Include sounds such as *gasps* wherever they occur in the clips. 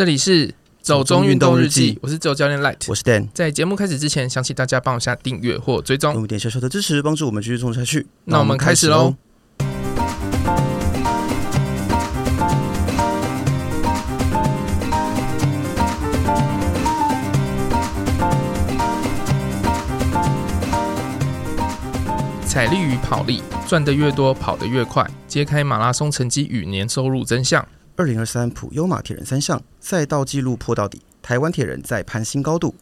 这里是走中运动日记，我是自由教练 Light，我是 Dan。在节目开始之前，想请大家帮我下订阅或追踪，用一点小小的支持，帮助我们继续做下去。那我们开始喽。踩力与跑力，赚得越多，跑得越快。揭开马拉松成绩与年收入真相。二零二三普优马铁人三项赛道纪录破到底，台湾铁人再攀新高度。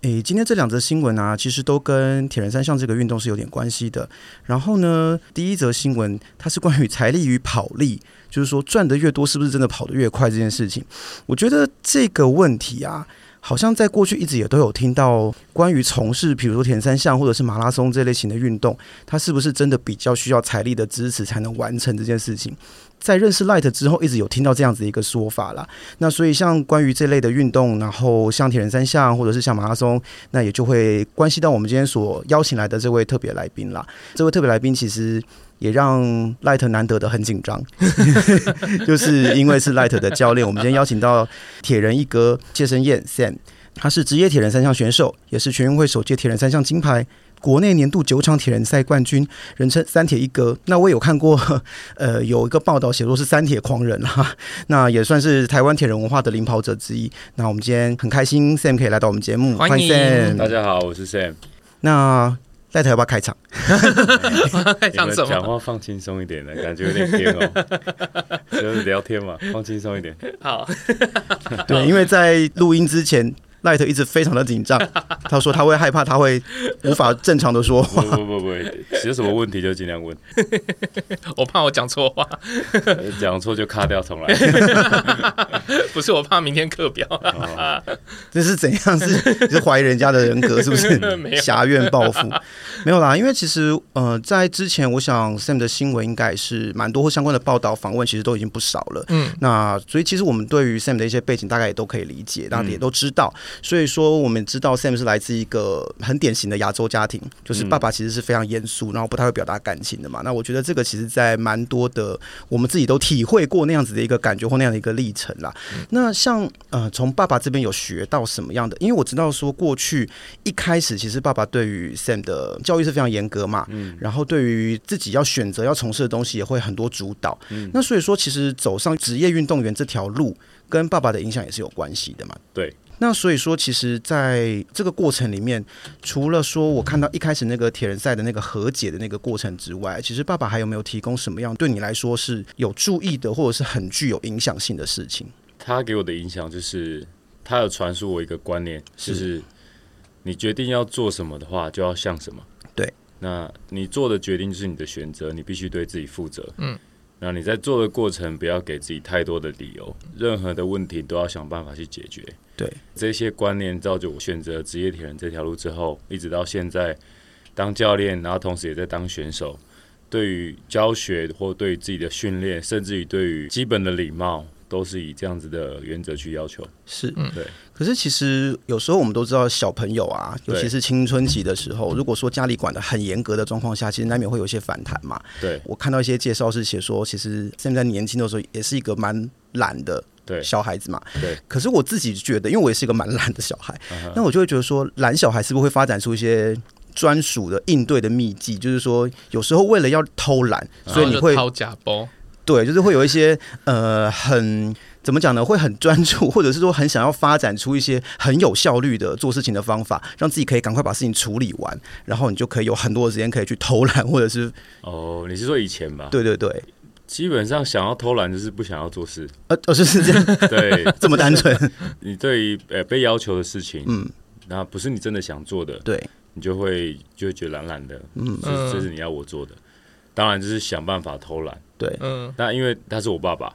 诶，今天这两则新闻啊，其实都跟铁人三项这个运动是有点关系的。然后呢，第一则新闻它是关于财力与跑力，就是说赚得越多，是不是真的跑得越快这件事情？我觉得这个问题啊。好像在过去一直也都有听到关于从事，比如说铁人三项或者是马拉松这类型的运动，它是不是真的比较需要财力的支持才能完成这件事情？在认识 Light 之后，一直有听到这样子一个说法啦。那所以像关于这类的运动，然后像铁人三项或者是像马拉松，那也就会关系到我们今天所邀请来的这位特别来宾啦。这位特别来宾其实。也让 Light 难得的很紧张，*laughs* 就是因为是 Light 的教练。我们今天邀请到铁人一哥谢生燕 Sam，他是职业铁人三项选手，也是全运会首届铁人三项金牌，国内年度九场铁人赛冠军，人称三铁一哥。那我有看过，*laughs* 呃，有一个报道写作是三铁狂人哈，*laughs* 那也算是台湾铁人文化的领跑者之一。那我们今天很开心 Sam 可以来到我们节目，欢迎 Sam。大家好，我是 Sam。那 Light 要不要开场？*laughs* 开场什么？讲话放轻松一点的感觉有点偏哦，*laughs* 就是聊天嘛，放轻松一点。好，对，因为在录音之前。Light 一直非常的紧张，*laughs* 他说他会害怕，他会无法正常的说话。不不不不，有什么问题就尽量问。*laughs* 我怕我讲错话，*laughs* 讲错就卡掉重来。不是我怕明天课表，这是怎样？是是怀疑人家的人格是不是？侠怨报复？没有啦，因为其实呃，在之前，我想 Sam 的新闻应该是蛮多或相关的报道访问，其实都已经不少了。嗯，那所以其实我们对于 Sam 的一些背景，大概也都可以理解，大家也都知道。所以说，我们知道 Sam 是来自一个很典型的亚洲家庭，就是爸爸其实是非常严肃，然后不太会表达感情的嘛。那我觉得这个其实，在蛮多的我们自己都体会过那样子的一个感觉或那样的一个历程啦。那像呃，从爸爸这边有学到什么样的？因为我知道说，过去一开始其实爸爸对于 Sam 的教育是非常严格嘛，嗯，然后对于自己要选择要从事的东西也会很多主导，嗯，那所以说其实走上职业运动员这条路，跟爸爸的影响也是有关系的嘛，对。那所以说，其实在这个过程里面，除了说我看到一开始那个铁人赛的那个和解的那个过程之外，其实爸爸还有没有提供什么样对你来说是有注意的，或者是很具有影响性的事情？他给我的影响就是，他有传输我一个观念，就是你决定要做什么的话，就要像什么。对，那你做的决定就是你的选择，你必须对自己负责。嗯。那你在做的过程，不要给自己太多的理由，任何的问题都要想办法去解决。对，这些观念造就我选择职业铁人这条路之后，一直到现在当教练，然后同时也在当选手。对于教学或对于自己的训练，甚至于对于基本的礼貌。都是以这样子的原则去要求，是，嗯，对。可是其实有时候我们都知道，小朋友啊，尤其是青春期的时候，如果说家里管的很严格的状况下，其实难免会有一些反弹嘛。对，我看到一些介绍是写说，其实现在年轻的时候也是一个蛮懒的小孩子嘛。对。可是我自己觉得，因为我也是一个蛮懒的小孩，*laughs* 那我就会觉得说，懒小孩是不是会发展出一些专属的应对的秘籍？就是说，有时候为了要偷懒，所以你会掏假包。对，就是会有一些呃，很怎么讲呢？会很专注，或者是说很想要发展出一些很有效率的做事情的方法，让自己可以赶快把事情处理完，然后你就可以有很多的时间可以去偷懒，或者是哦，你是说以前吧？对对对，基本上想要偷懒就是不想要做事，呃，哦，就是这样，对，*laughs* 这么单纯。*laughs* 你对于呃被要求的事情，嗯，那不是你真的想做的，对，你就会就会觉得懒懒的，嗯，这这是你要我做的。当然就是想办法偷懒，对，嗯，那因为他是我爸爸，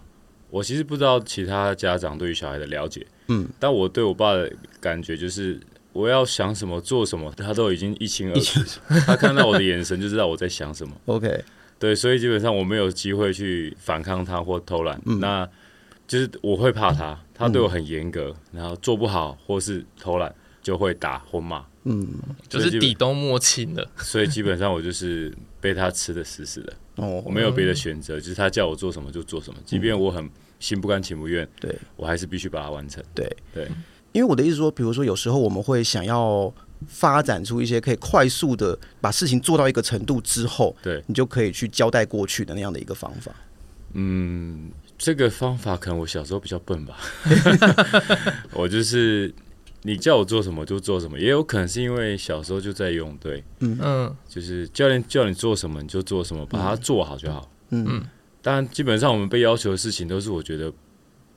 我其实不知道其他家长对于小孩的了解，嗯，但我对我爸的感觉就是，我要想什么做什么，他都已经一清二楚，他看到我的眼神就知道我在想什么，*laughs* OK，对，所以基本上我没有机会去反抗他或偷懒，嗯，那就是我会怕他，他对我很严格，然后做不好或是偷懒就会打或骂。嗯，就是底都摸清了，*laughs* 所以基本上我就是被他吃的死死的。哦，我没有别的选择，就是他叫我做什么就做什么，即便我很心不甘情不愿，对我还是必须把它完成。对对，因为我的意思说，比如说有时候我们会想要发展出一些可以快速的把事情做到一个程度之后，对你就可以去交代过去的那样的一个方法。嗯，这个方法可能我小时候比较笨吧，*laughs* 我就是你叫我做什么就做什么，也有可能是因为小时候就在游泳队，嗯。嗯。就是教练叫你做什么你就做什么，把它做好就好。嗯，嗯。当然，基本上我们被要求的事情都是我觉得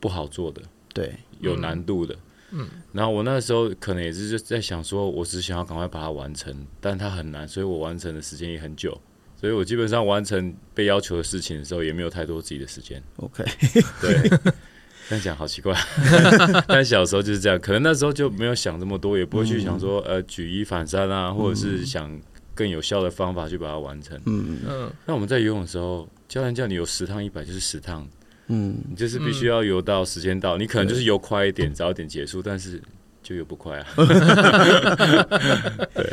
不好做的，对，有难度的。嗯，然后我那时候可能也是在想说，我只想要赶快把它完成，但它很难，所以我完成的时间也很久。所以我基本上完成被要求的事情的时候，也没有太多自己的时间。OK，*laughs* 对，这样讲好奇怪，*laughs* 但小时候就是这样，可能那时候就没有想这么多，也不会去想说呃举一反三啊，或者是想更有效的方法去把它完成。嗯。嗯那我们在游泳的时候，教练叫你游十趟一百就是十趟，嗯，你就是必须要游到时间到，你可能就是游快一点，早一点结束，但是就游不快啊。*laughs* *laughs* 对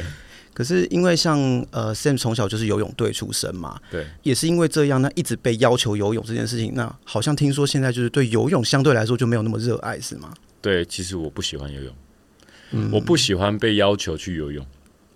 可是因为像呃 Sam 从小就是游泳队出身嘛，对，也是因为这样，那一直被要求游泳这件事情，那好像听说现在就是对游泳相对来说就没有那么热爱，是吗？对，其实我不喜欢游泳，嗯。我不喜欢被要求去游泳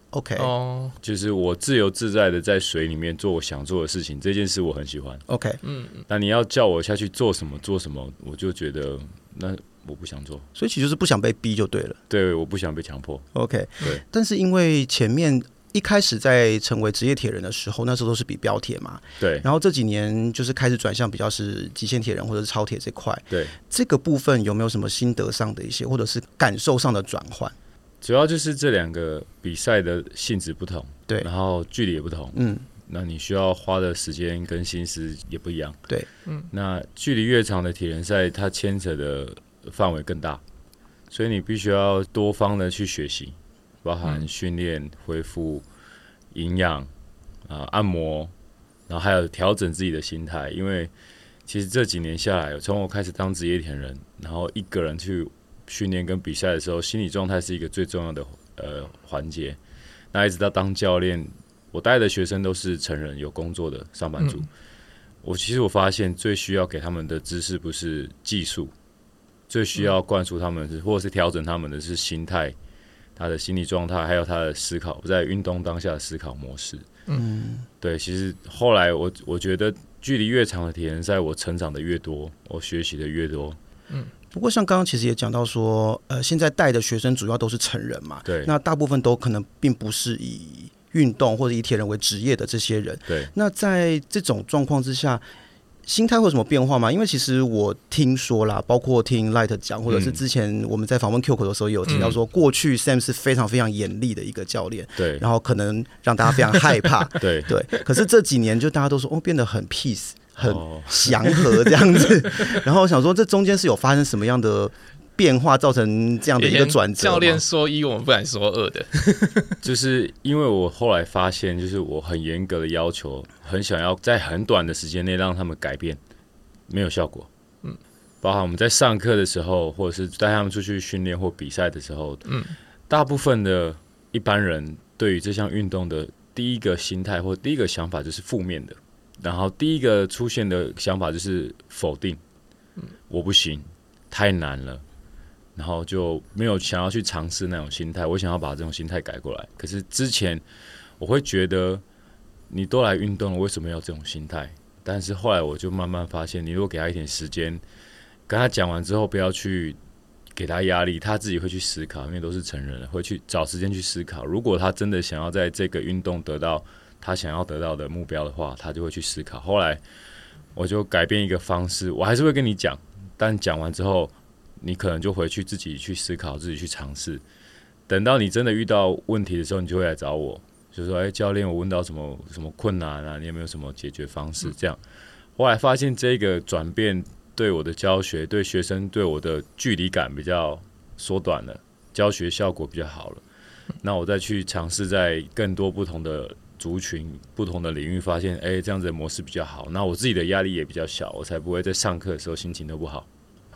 ，OK。哦。就是我自由自在的在水里面做我想做的事情，这件事我很喜欢。OK，嗯。那你要叫我下去做什么做什么，我就觉得那我不想做。所以其实就是不想被逼就对了。对，我不想被强迫。OK，对。但是因为前面一开始在成为职业铁人的时候，那时候都是比标铁嘛，对然后这几年就是开始转向比较是极限铁人或者是超铁这块，对，这个部分有没有什么心得上的一些，或者是感受上的转换？主要就是这两个比赛的性质不同，对然后距离也不同，嗯，那你需要花的时间跟心思也不一样。对，嗯，那距离越长的铁人赛，它牵扯的范围更大，所以你必须要多方的去学习，包含训练、恢复、营养啊、按摩，然后还有调整自己的心态。因为其实这几年下来，从我开始当职业田人，然后一个人去训练跟比赛的时候，心理状态是一个最重要的呃环节。那一直到当教练，我带的学生都是成人有工作的上班族。嗯我其实我发现最需要给他们的知识不是技术，最需要灌输他们的是，或者是调整他们的是心态、他的心理状态，还有他的思考，在运动当下的思考模式。嗯，对，其实后来我我觉得距离越长的铁人赛，我成长的越多，我学习的越多。嗯不过像刚刚其实也讲到说，呃，现在带的学生主要都是成人嘛，对那大部分都可能并不是以运动或者以铁人为职业的这些人。对，那在这种状况之下，心态会有什么变化吗？因为其实我听说啦，包括听 Light 讲，或者是之前我们在访问 Q 口的时候，也有提到说，过去 Sam 是非常非常严厉的一个教练，对，然后可能让大家非常害怕。*laughs* 对，对，可是这几年就大家都说，哦，变得很 peace，很哦祥和这样子。*laughs* 然后我想说，这中间是有发生什么样的变化，造成这样的一个转折？教练说一，我们不敢说二的。*laughs* 就是因为我后来发现，就是我很严格的要求，很想要在很短的时间内让他们改变，没有效果。嗯，包含我们在上课的时候，或者是带他们出去训练或比赛的时候，嗯，大部分的一般人对于这项运动的第一个心态或第一个想法就是负面的，然后第一个出现的想法就是否定，嗯，我不行，太难了。然后就没有想要去尝试那种心态，我想要把这种心态改过来。可是之前我会觉得，你都来运动了，为什么要这种心态？但是后来我就慢慢发现，你如果给他一点时间，跟他讲完之后，不要去给他压力，他自己会去思考，因为都是成人了，会去找时间去思考。如果他真的想要在这个运动得到他想要得到的目标的话，他就会去思考。后来我就改变一个方式，我还是会跟你讲，但讲完之后。你可能就回去自己去思考，自己去尝试。等到你真的遇到问题的时候，你就会来找我，就说：“哎，教练，我问到什么什么困难啊？你有没有什么解决方式？”这样，后来发现这个转变对我的教学、对学生、对我的距离感比较缩短了，教学效果比较好了。那我再去尝试在更多不同的族群、不同的领域，发现哎，这样子的模式比较好。那我自己的压力也比较小，我才不会在上课的时候心情都不好。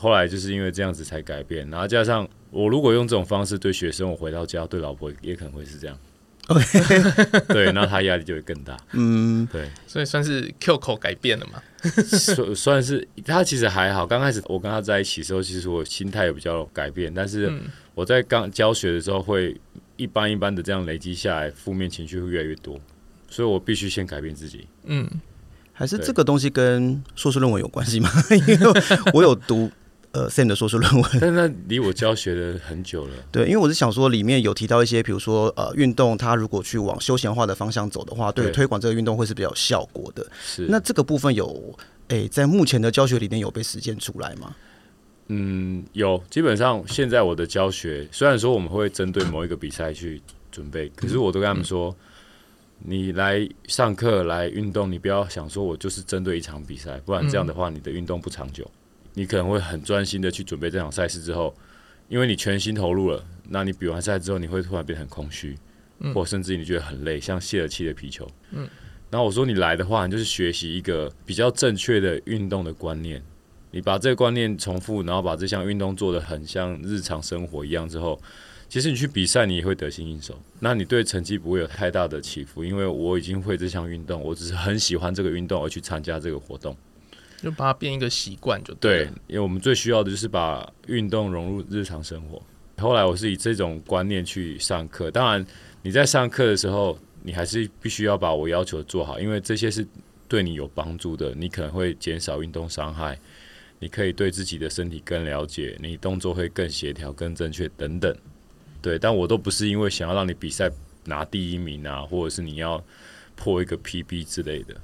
后来就是因为这样子才改变，然后加上我如果用这种方式对学生，我回到家对老婆也可能会是这样。OK，对，那他压力就会更大。嗯，对，所以算是 Q 口改变了嘛？算算是他其实还好。刚开始我跟他在一起的时候，其实我心态也比较改变，但是我在刚教学的时候，会一般一般的这样累积下来，负面情绪会越来越多，所以我必须先改变自己。嗯，还是这个东西跟硕士论文有关系吗？*laughs* 因为我有读。呃，Sam 的硕士论文，但是那离我教学的很久了。*laughs* 对，因为我是想说，里面有提到一些，比如说呃，运动它如果去往休闲化的方向走的话，对推广这个运动会是比较有效果的。是，那这个部分有诶、欸，在目前的教学里面有被实践出来吗？嗯，有。基本上现在我的教学，虽然说我们会针对某一个比赛去准备，可是我都跟他们说，嗯、你来上课来运动，你不要想说我就是针对一场比赛，不然这样的话，你的运动不长久。你可能会很专心的去准备这场赛事之后，因为你全心投入了，那你比完赛之后，你会突然变得很空虚，嗯，或甚至你觉得很累，像泄了气的皮球，嗯。然后我说你来的话，你就是学习一个比较正确的运动的观念，你把这个观念重复，然后把这项运动做得很像日常生活一样之后，其实你去比赛你也会得心应手，那你对成绩不会有太大的起伏，因为我已经会这项运动，我只是很喜欢这个运动而去参加这个活动。就把它变一个习惯就对，对，因为我们最需要的就是把运动融入日常生活。后来我是以这种观念去上课，当然你在上课的时候，你还是必须要把我要求做好，因为这些是对你有帮助的。你可能会减少运动伤害，你可以对自己的身体更了解，你动作会更协调、更正确等等。对，但我都不是因为想要让你比赛拿第一名啊，或者是你要破一个 PB 之类的。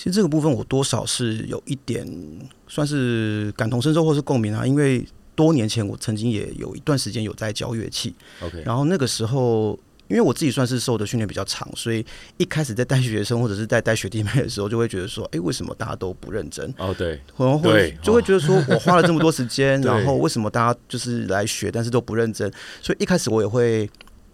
其实这个部分我多少是有一点算是感同身受或是共鸣啊，因为多年前我曾经也有一段时间有在教乐器，OK，然后那个时候因为我自己算是受的训练比较长，所以一开始在带学生或者是在带学弟妹的时候，就会觉得说，哎，为什么大家都不认真？哦，对，然后会就会觉得说我花了这么多时间，*laughs* 然后为什么大家就是来学，但是都不认真？所以一开始我也会。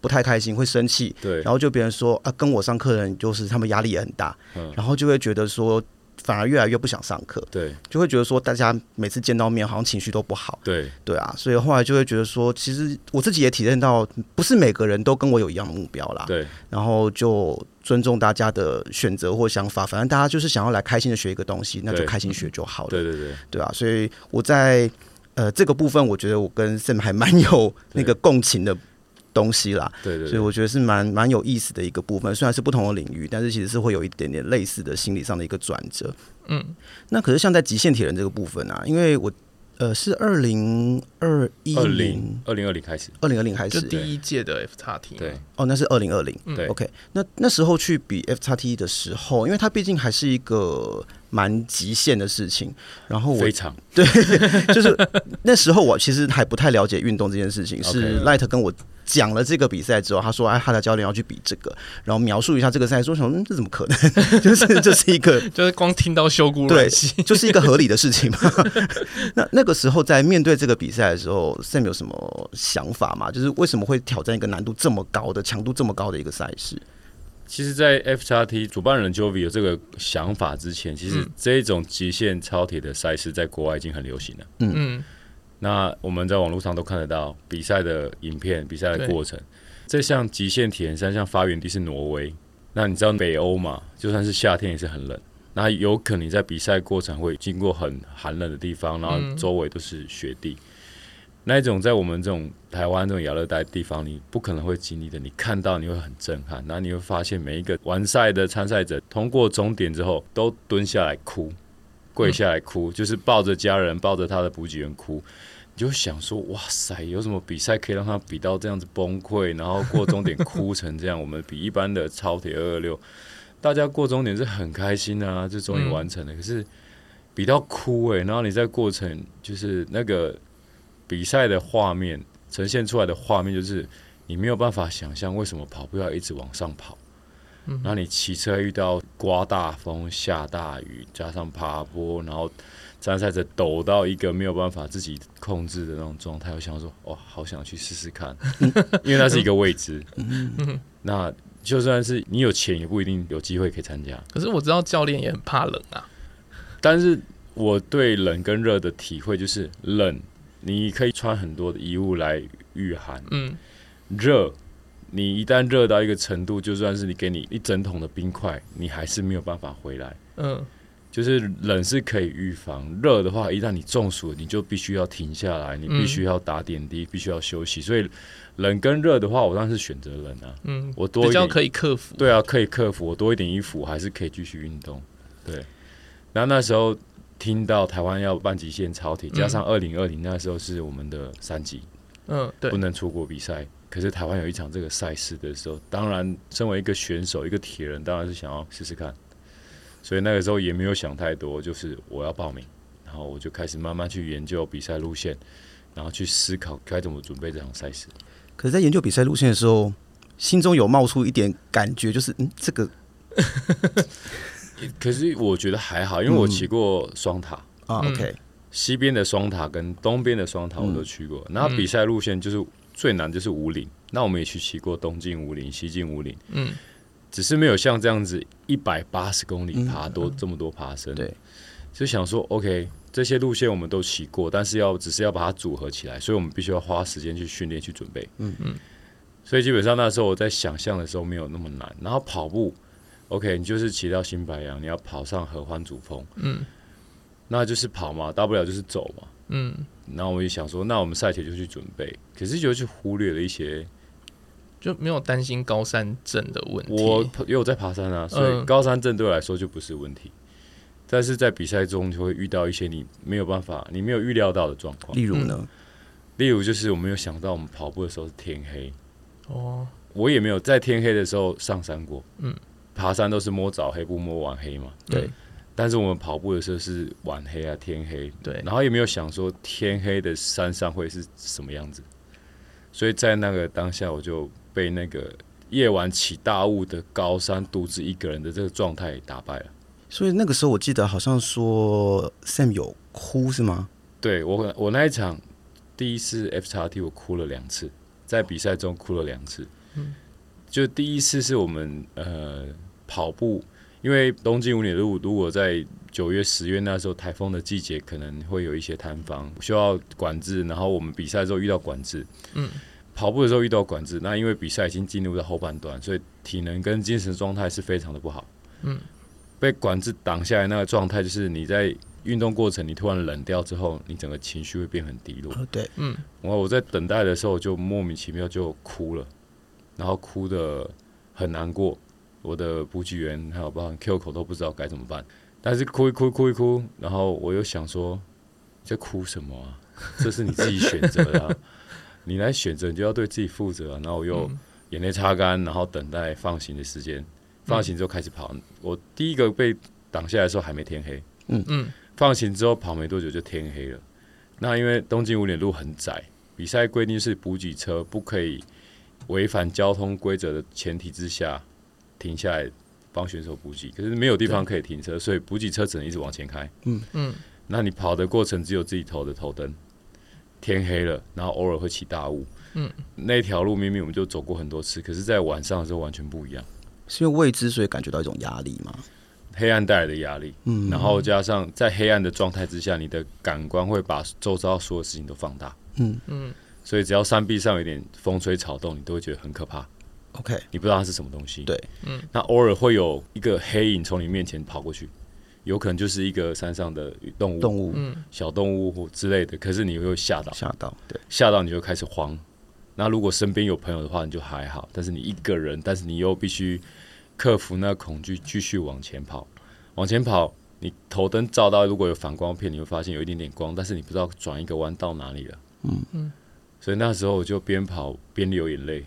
不太开心，会生气，对，然后就别人说啊，跟我上课的人就是他们压力也很大，嗯，然后就会觉得说，反而越来越不想上课，对，就会觉得说，大家每次见到面好像情绪都不好，对，对啊，所以后来就会觉得说，其实我自己也体验到，不是每个人都跟我有一样的目标啦，对，然后就尊重大家的选择或想法，反正大家就是想要来开心的学一个东西，那就开心学就好了，对对对，对啊，所以我在呃这个部分，我觉得我跟 Sam 还蛮有那个共情的。东西啦，对对，对，所以我觉得是蛮蛮有意思的一个部分。虽然是不同的领域，但是其实是会有一点点类似的心理上的一个转折。嗯，那可是像在极限铁人这个部分啊，因为我呃是二零二一零二零二零开始，二零二零开始就第一届的 F 叉 T 对哦，那是二零二零对 OK。那那时候去比 F 叉 T 的时候，因为它毕竟还是一个蛮极限的事情，然后我非常对，*laughs* 就是那时候我其实还不太了解运动这件事情，是 Light 跟我。讲了这个比赛之后，他说：“哎，他的教练要去比这个，然后描述一下这个赛事。说什么？嗯，这怎么可能？*laughs* 就是这是一个，*laughs* 就是光听到修姑对，就是一个合理的事情嘛。*laughs* 那那个时候在面对这个比赛的时候，Sam 有什么想法吗？就是为什么会挑战一个难度这么高的、强度这么高的一个赛事？其实，在 F 叉 T 主办人 Jovi 有这个想法之前，其实这种极限超铁的赛事在国外已经很流行了。嗯。嗯那我们在网络上都看得到比赛的影片、比赛的过程。这项极限铁人三项发源地是挪威。那你知道北欧嘛？就算是夏天也是很冷。那有可能你在比赛过程会经过很寒冷的地方，然后周围都是雪地。那一种在我们这种台湾这种亚热带地方，你不可能会经历的。你看到你会很震撼，然后你会发现每一个完赛的参赛者通过终点之后都蹲下来哭。跪下来哭，就是抱着家人，抱着他的补给员哭。你就想说，哇塞，有什么比赛可以让他比到这样子崩溃，然后过终点哭成这样？我们比一般的超铁二二六，大家过终点是很开心啊，就终于完成了。可是比到哭哎，然后你在过程就是那个比赛的画面呈现出来的画面，就是你没有办法想象为什么跑步要一直往上跑。然后你骑车遇到刮大风、下大雨，加上爬坡，然后参赛者抖到一个没有办法自己控制的那种状态，我想说，哦，好想去试试看，*laughs* 因为那是一个未知。那就算是你有钱，也不一定有机会可以参加。可是我知道教练也很怕冷啊。但是我对冷跟热的体会就是，冷你可以穿很多的衣物来御寒。嗯，热。你一旦热到一个程度，就算是你给你一整桶的冰块，你还是没有办法回来。嗯，就是冷是可以预防，热的话，一旦你中暑，你就必须要停下来，你必须要打点滴，必须要休息。所以冷跟热的话，我当然是选择冷啊。嗯，我多一点比较可以克服。对啊，可以克服。我多一点衣服，我还是可以继续运动。对，然后那时候听到台湾要办极限超体，加上二零二零那时候是我们的三级，嗯，对，不能出国比赛。可是台湾有一场这个赛事的时候，当然身为一个选手，一个铁人，当然是想要试试看。所以那个时候也没有想太多，就是我要报名，然后我就开始慢慢去研究比赛路线，然后去思考该怎么准备这场赛事。可是，在研究比赛路线的时候，心中有冒出一点感觉，就是嗯，这个。可是我觉得还好，因为我骑过双塔啊，OK，西边的双塔跟东边的双塔我都去过。然后比赛路线就是。最难就是五岭，那我们也去骑过东进五岭、西进五岭，嗯，只是没有像这样子一百八十公里爬多、嗯、这么多爬升，对，就想说 OK，这些路线我们都骑过，但是要只是要把它组合起来，所以我们必须要花时间去训练去准备，嗯嗯，所以基本上那时候我在想象的时候没有那么难，然后跑步，OK，你就是骑到新白杨，你要跑上合欢主峰，嗯，那就是跑嘛，大不了就是走嘛，嗯。然后我就想说，那我们赛前就去准备，可是就去忽略了一些，就没有担心高山症的问题。我也有在爬山啊，所以高山症对我来说就不是问题。嗯、但是在比赛中就会遇到一些你没有办法、你没有预料到的状况。例如呢？例如就是我没有想到我们跑步的时候是天黑。哦。我也没有在天黑的时候上山过。嗯。爬山都是摸早黑不摸晚黑嘛。对。嗯但是我们跑步的时候是晚黑啊，天黑，对，然后也没有想说天黑的山上会是什么样子，所以在那个当下，我就被那个夜晚起大雾的高山独自一个人的这个状态打败了。所以那个时候我记得好像说 Sam 有哭是吗？对，我我那一场第一次 F 叉 T 我哭了两次，在比赛中哭了两次，嗯，就第一次是我们呃跑步。因为东京五里路，如果在九月、十月那时候台风的季节，可能会有一些塌方需要管制。然后我们比赛的时候遇到管制，嗯，跑步的时候遇到管制。那因为比赛已经进入到后半段，所以体能跟精神状态是非常的不好。嗯，被管制挡下来那个状态，就是你在运动过程，你突然冷掉之后，你整个情绪会变很低落。对，嗯，然后我在等待的时候就莫名其妙就哭了，然后哭的很难过。我的补给员还有包括 Q 口都不知道该怎么办，但是哭一哭哭一哭，然后我又想说，在哭什么啊？*laughs* 这是你自己选择的，啊，你来选择，你就要对自己负责，啊。然后我又眼泪擦干，然后等待放行的时间，放行之后开始跑。我第一个被挡下来的时候还没天黑，嗯嗯，放行之后跑没多久就天黑了。那因为东京五点路很窄，比赛规定是补给车不可以违反交通规则的前提之下。停下来帮选手补给，可是没有地方可以停车，所以补给车只能一直往前开。嗯嗯，那你跑的过程只有自己头的头灯。天黑了，然后偶尔会起大雾。嗯，那条路明明我们就走过很多次，可是在晚上的时候完全不一样。是因为未知，所以感觉到一种压力吗？黑暗带来的压力。嗯，然后加上在黑暗的状态之下，你的感官会把周遭所有事情都放大。嗯嗯，所以只要山壁上有点风吹草动，你都会觉得很可怕。OK，你不知道它是什么东西。对，嗯，那偶尔会有一个黑影从你面前跑过去，有可能就是一个山上的动物，动物，嗯，小动物或之类的。可是你会吓到，吓到，对，吓到你就开始慌。那如果身边有朋友的话，你就还好。但是你一个人，但是你又必须克服那个恐惧，继续往前跑。往前跑，你头灯照到，如果有反光片，你会发现有一点点光，但是你不知道转一个弯到哪里了。嗯嗯，所以那时候我就边跑边流眼泪。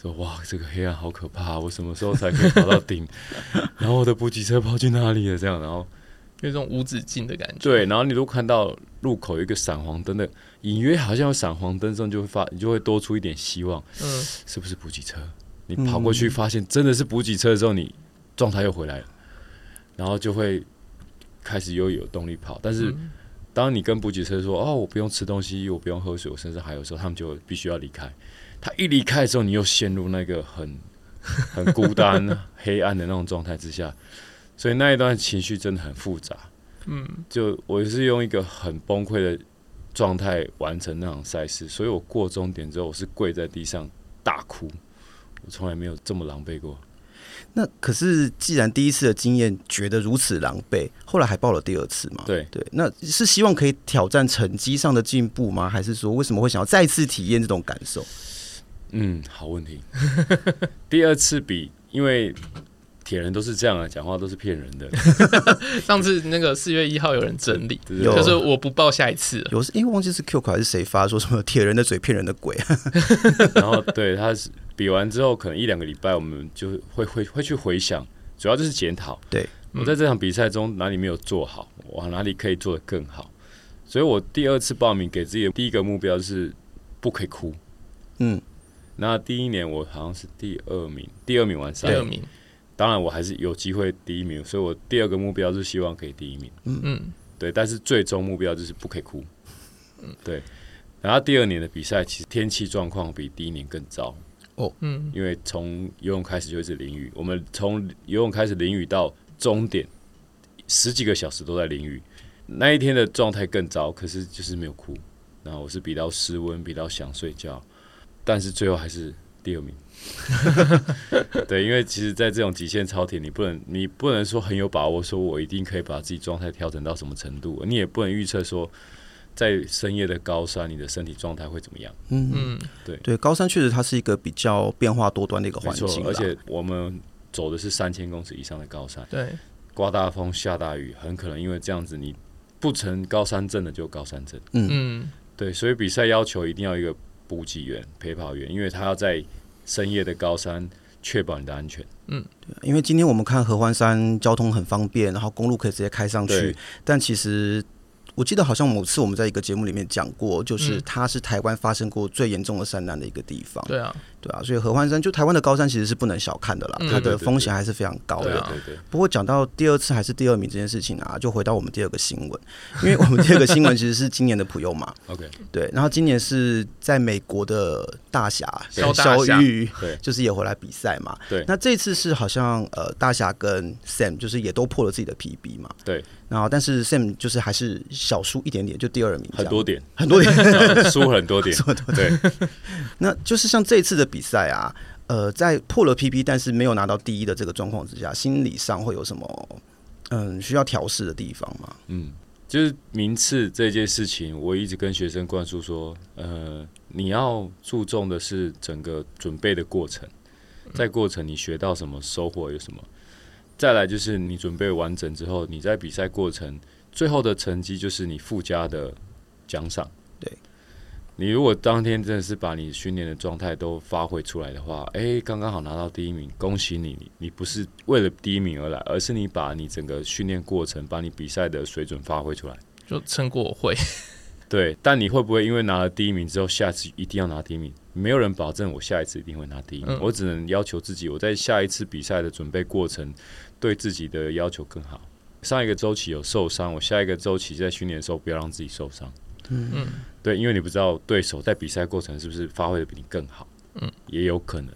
说哇，这个黑暗好可怕！我什么时候才可以跑到顶？然后我的补给车跑去哪里了？这样，然后有种无止境的感觉。对，然后你如果看到路口有一个闪黄灯的，隐约好像有闪黄灯，这种就会发，你就会多出一点希望。嗯，是不是补给车？你跑过去发现真的是补给车的时候，你状态又回来了，然后就会开始又有动力跑。但是当你跟补给车说：“哦，我不用吃东西，我不用喝水，我身上还有时候，他们就必须要离开。他一离开的时候，你又陷入那个很 *laughs* 很孤单、*laughs* 黑暗的那种状态之下，所以那一段情绪真的很复杂。嗯，就我是用一个很崩溃的状态完成那场赛事，所以我过终点之后，我是跪在地上大哭，我从来没有这么狼狈过。那可是，既然第一次的经验觉得如此狼狈，后来还报了第二次嘛？对对，那是希望可以挑战成绩上的进步吗？还是说，为什么会想要再次体验这种感受？嗯，好问题。*laughs* 第二次比，因为铁人都是这样啊，讲话都是骗人的。*laughs* 上次那个四月一号有人整理，有就是我不报下一次了。有，因为忘记是 Q 卡还是谁发说什么铁人的嘴骗人的鬼啊？*laughs* 然后对他是。比完之后，可能一两个礼拜，我们就会会会去回想，主要就是检讨。对，我在这场比赛中哪里没有做好，我哪里可以做得更好。所以我第二次报名给自己的第一个目标是不可以哭。嗯，那第一年我好像是第二名，第二名完赛。第二名，当然我还是有机会第一名，所以我第二个目标是希望可以第一名。嗯嗯，对，但是最终目标就是不可以哭。嗯，对。然后第二年的比赛，其实天气状况比第一年更糟。哦，嗯，因为从游泳开始就一直淋雨，我们从游泳开始淋雨到终点十几个小时都在淋雨，那一天的状态更糟，可是就是没有哭。然后我是比较失温，比较想睡觉，但是最后还是第二名。*laughs* 对，因为其实，在这种极限超体，你不能，你不能说很有把握，说我一定可以把自己状态调整到什么程度，你也不能预测说。在深夜的高山，你的身体状态会怎么样？嗯嗯，对对，高山确实它是一个比较变化多端的一个环境，而且我们走的是三千公尺以上的高山，对，刮大风下大雨，很可能因为这样子，你不成高山症的就高山症。嗯嗯，对，所以比赛要求一定要一个补给员、陪跑员，因为他要在深夜的高山确保你的安全。嗯，对，因为今天我们看合欢山交通很方便，然后公路可以直接开上去，但其实。我记得好像某次我们在一个节目里面讲过，就是它是台湾发生过最严重的山难的一个地方。对啊，对啊，所以合欢山就台湾的高山其实是不能小看的啦，它的风险还是非常高的。对对。不过讲到第二次还是第二名这件事情啊，就回到我们第二个新闻，*laughs* 因为我们第二个新闻其实是今年的普悠嘛。OK。对，然后今年是在美国的大侠萧萧玉，对，就是也回来比赛嘛。对。那这次是好像呃大侠跟 Sam 就是也都破了自己的 PB 嘛。对。然后，但是 Sam 就是还是小输一点点，就第二名，很多点，很多点，输很多点，输很多点。*laughs* 对，*laughs* 那就是像这一次的比赛啊，呃，在破了 PP 但是没有拿到第一的这个状况之下，心理上会有什么嗯需要调试的地方吗？嗯，就是名次这件事情，我一直跟学生灌输说，呃，你要注重的是整个准备的过程，在过程你学到什么，收获有什么。再来就是你准备完整之后，你在比赛过程最后的成绩就是你附加的奖赏。对，你如果当天真的是把你训练的状态都发挥出来的话，哎，刚刚好拿到第一名，恭喜你！你不是为了第一名而来，而是你把你整个训练过程，把你比赛的水准发挥出来，就撑过我会。*laughs* 对，但你会不会因为拿了第一名之后，下次一定要拿第一名？没有人保证我下一次一定会拿第一名，嗯、我只能要求自己，我在下一次比赛的准备过程。对自己的要求更好。上一个周期有受伤，我下一个周期在训练的时候不要让自己受伤。嗯嗯，对，因为你不知道对手在比赛过程是不是发挥的比你更好。嗯，也有可能。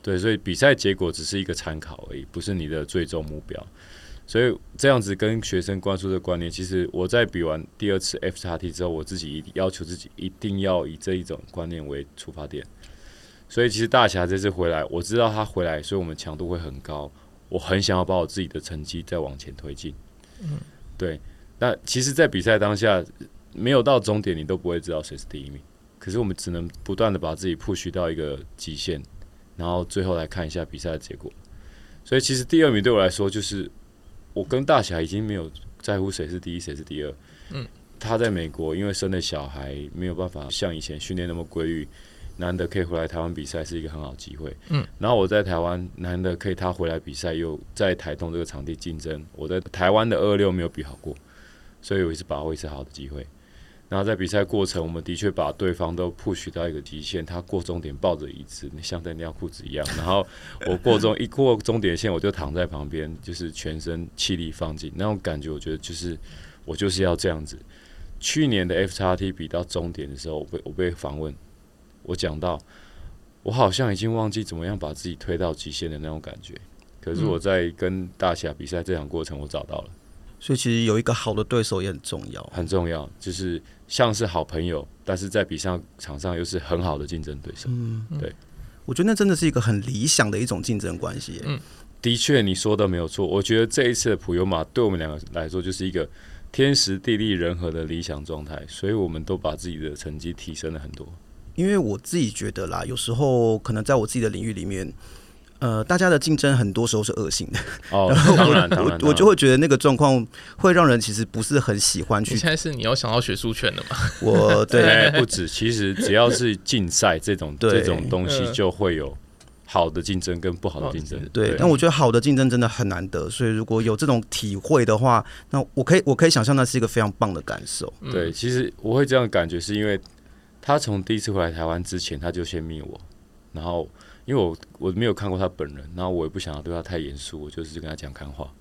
对，所以比赛结果只是一个参考而已，不是你的最终目标。所以这样子跟学生灌输的观念，其实我在比完第二次 F 叉 T 之后，我自己要求自己一定要以这一种观念为出发点。所以其实大侠这次回来，我知道他回来，所以我们强度会很高。我很想要把我自己的成绩再往前推进，嗯，对。那其实，在比赛当下，没有到终点，你都不会知道谁是第一名。可是，我们只能不断的把自己 push 到一个极限，然后最后来看一下比赛的结果。所以，其实第二名对我来说，就是我跟大侠已经没有在乎谁是第一，谁是第二。嗯，他在美国，因为生了小孩，没有办法像以前训练那么规律。难得可以回来台湾比赛是一个很好的机会，嗯，然后我在台湾难得可以他回来比赛，又在台东这个场地竞争，我在台湾的二二六没有比好过，所以我也是把握一次好的机会。然后在比赛过程，我们的确把对方都 push 到一个极限，他过终点抱着椅子，像在尿裤子一样，然后我过终一过终点线，我就躺在旁边，就是全身气力放尽，那种感觉，我觉得就是我就是要这样子。去年的 FXT 比到终点的时候，我被我被访问。我讲到，我好像已经忘记怎么样把自己推到极限的那种感觉。可是我在跟大侠比赛这场过程，我找到了。所以其实有一个好的对手也很重要，很重要，就是像是好朋友，但是在比赛场上又是很好的竞争对手。嗯，对。我觉得那真的是一个很理想的一种竞争关系。嗯，的确你说的没有错。我觉得这一次的普悠玛对我们两个来说就是一个天时地利人和的理想状态，所以我们都把自己的成绩提升了很多。因为我自己觉得啦，有时候可能在我自己的领域里面。呃，大家的竞争很多时候是恶性的哦，*laughs* 当然，当然，我我就会觉得那个状况会让人其实不是很喜欢去。现在是你要想到学术圈的嘛？我对不止，其实只要是竞赛这种这种东西，就会有好的竞争跟不好的竞争。对，但我觉得好的竞争真的很难得，所以如果有这种体会的话，那我可以我可以想象那是一个非常棒的感受。对，其实我会这样感觉，是因为他从第一次回来台湾之前，他就先密我，然后。因为我我没有看过他本人，然后我也不想要对他太严肃，我就是跟他讲干话。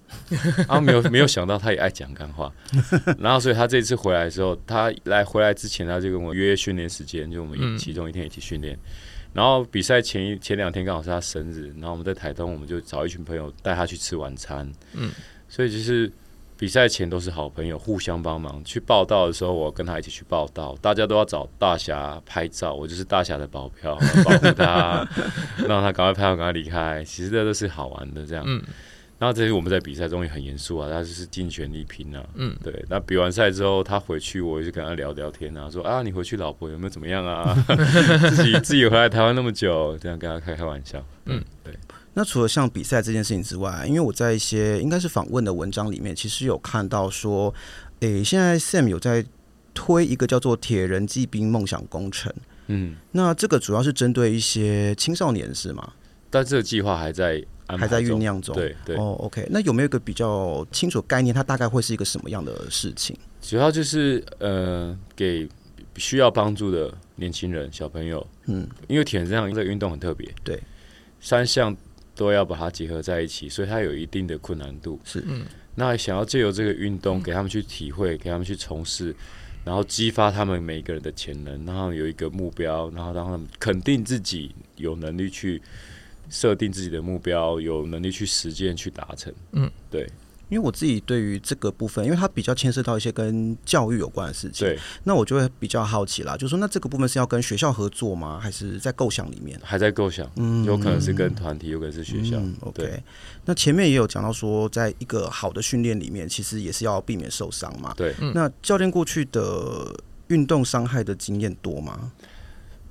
然 *laughs* 后没有没有想到他也爱讲干话，*laughs* 然后所以他这次回来的时候，他来回来之前他就跟我约训练时间，就我们其中一天一起训练。然后比赛前一前两天刚好是他生日，然后我们在台东，我们就找一群朋友带他去吃晚餐。嗯，所以就是。比赛前都是好朋友，互相帮忙。去报道的时候，我跟他一起去报道。大家都要找大侠拍照，我就是大侠的保镖，保护他，*laughs* 让他赶快拍好，赶快离开。其实这都是好玩的，这样。嗯。然后这些我们在比赛中也很严肃啊，他就是尽全力拼啊。嗯。对。那比完赛之后，他回去，我就跟他聊聊天啊，说啊，你回去老婆有没有怎么样啊？*laughs* 自己自己回来台湾那么久，这样跟他开开玩笑。嗯。对。那除了像比赛这件事情之外，因为我在一些应该是访问的文章里面，其实有看到说，诶、欸，现在 Sam 有在推一个叫做“铁人骑兵梦想工程”。嗯，那这个主要是针对一些青少年是吗？但这个计划还在还在酝酿中。对对。哦，OK，那有没有一个比较清楚的概念？它大概会是一个什么样的事情？主要就是呃，给需要帮助的年轻人、小朋友。嗯，因为铁人这样一个运动很特别。对，三项。都要把它结合在一起，所以它有一定的困难度。是，嗯，那想要借由这个运动给他们去体会，给他们去从事，然后激发他们每一个人的潜能，然后有一个目标，然后让他们肯定自己有能力去设定自己的目标，有能力去实践去达成。嗯，对。因为我自己对于这个部分，因为它比较牵涉到一些跟教育有关的事情，对，那我就会比较好奇啦，就说，那这个部分是要跟学校合作吗？还是在构想里面？还在构想，嗯，有可能是跟团体，有可能是学校。嗯、OK，那前面也有讲到说，在一个好的训练里面，其实也是要避免受伤嘛。对，那教练过去的运动伤害的经验多吗？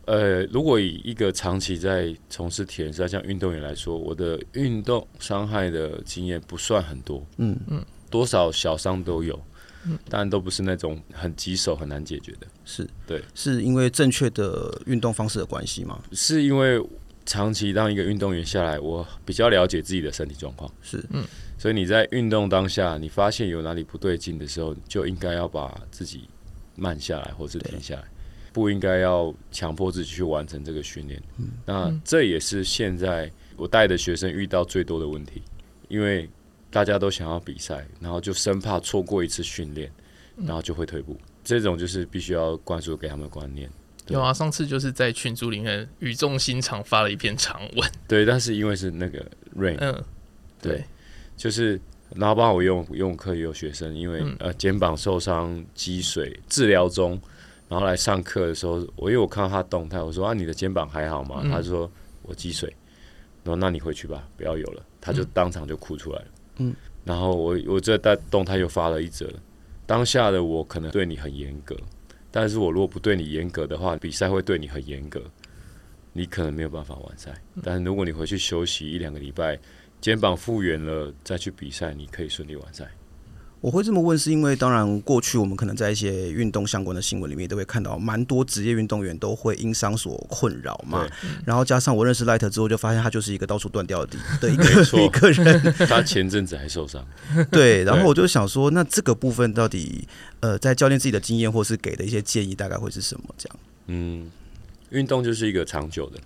呃，如果以一个长期在从事铁人赛像运动员来说，我的运动伤害的经验不算很多，嗯。嗯，多少小伤都有，嗯，但都不是那种很棘手很难解决的，是。对，是因为正确的运动方式的关系吗？是因为长期当一个运动员下来，我比较了解自己的身体状况，是。嗯，所以你在运动当下，你发现有哪里不对劲的时候，就应该要把自己慢下来，或是停下来。不应该要强迫自己去完成这个训练，那这也是现在我带的学生遇到最多的问题，因为大家都想要比赛，然后就生怕错过一次训练，然后就会退步。这种就是必须要灌输给他们的观念。有啊，上次就是在群组里面语重心长发了一篇长文。对，但是因为是那个 Rain，嗯，对，就是然后包括我游泳游泳课也有学生，因为呃肩膀受伤积水治疗中。然后来上课的时候，我因为我看到他动态，我说啊，你的肩膀还好吗？嗯、他说我积水。然后那你回去吧，不要游了。他就当场就哭出来了。嗯。然后我我这在动态又发了一则，当下的我可能对你很严格，但是我如果不对你严格的话，比赛会对你很严格，你可能没有办法完赛。但是如果你回去休息一两个礼拜，肩膀复原了再去比赛，你可以顺利完赛。我会这么问，是因为当然过去我们可能在一些运动相关的新闻里面都会看到，蛮多职业运动员都会因伤所困扰嘛。然后加上我认识 Light 之后，就发现他就是一个到处断掉的的一个一个人。他前阵子还受伤。*laughs* 对，然后我就想说，那这个部分到底呃，在教练自己的经验或是给的一些建议，大概会是什么？这样？嗯，运动就是一个长久的。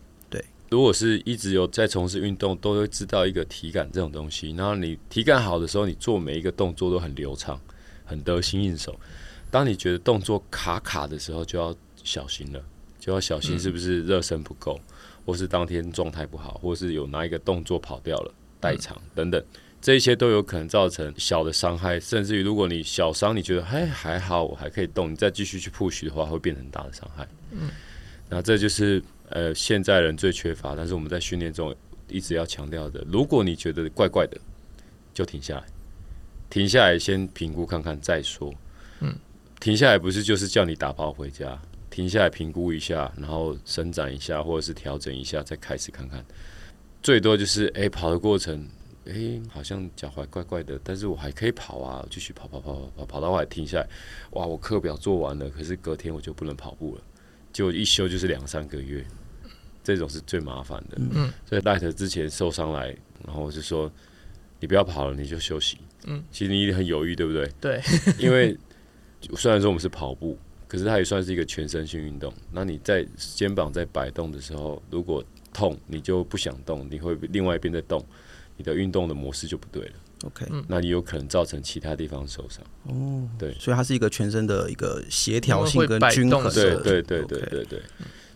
如果是一直有在从事运动，都会知道一个体感这种东西。然后你体感好的时候，你做每一个动作都很流畅，很得心应手。当你觉得动作卡卡的时候，就要小心了，就要小心是不是热身不够，或是当天状态不好，或是有哪一个动作跑掉了、代偿等等，这一些都有可能造成小的伤害。甚至于，如果你小伤，你觉得哎还好，我还可以动，你再继续去 push 的话，会变成大的伤害。嗯，那这就是。呃，现在人最缺乏，但是我们在训练中一直要强调的，如果你觉得怪怪的，就停下来，停下来先评估看看再说。嗯，停下来不是就是叫你打包回家，停下来评估一下，然后伸展一下，或者是调整一下，再开始看看。最多就是哎、欸，跑的过程，哎、欸，好像脚踝怪怪的，但是我还可以跑啊，继续跑跑跑跑跑，跑到后来停下来，哇，我课表做完了，可是隔天我就不能跑步了，结果一休就是两三个月，这种是最麻烦的。嗯，所以赖特之前受伤来，然后我就说。你不要跑了，你就休息。嗯，其实你很犹豫，对不对？对，*laughs* 因为虽然说我们是跑步，可是它也算是一个全身性运动。那你在肩膀在摆动的时候，如果痛，你就不想动，你会另外一边在动，你的运动的模式就不对了。OK，那你有可能造成其他地方受伤。哦，对，所以它是一个全身的一个协调性跟均衡的。对对对对对对。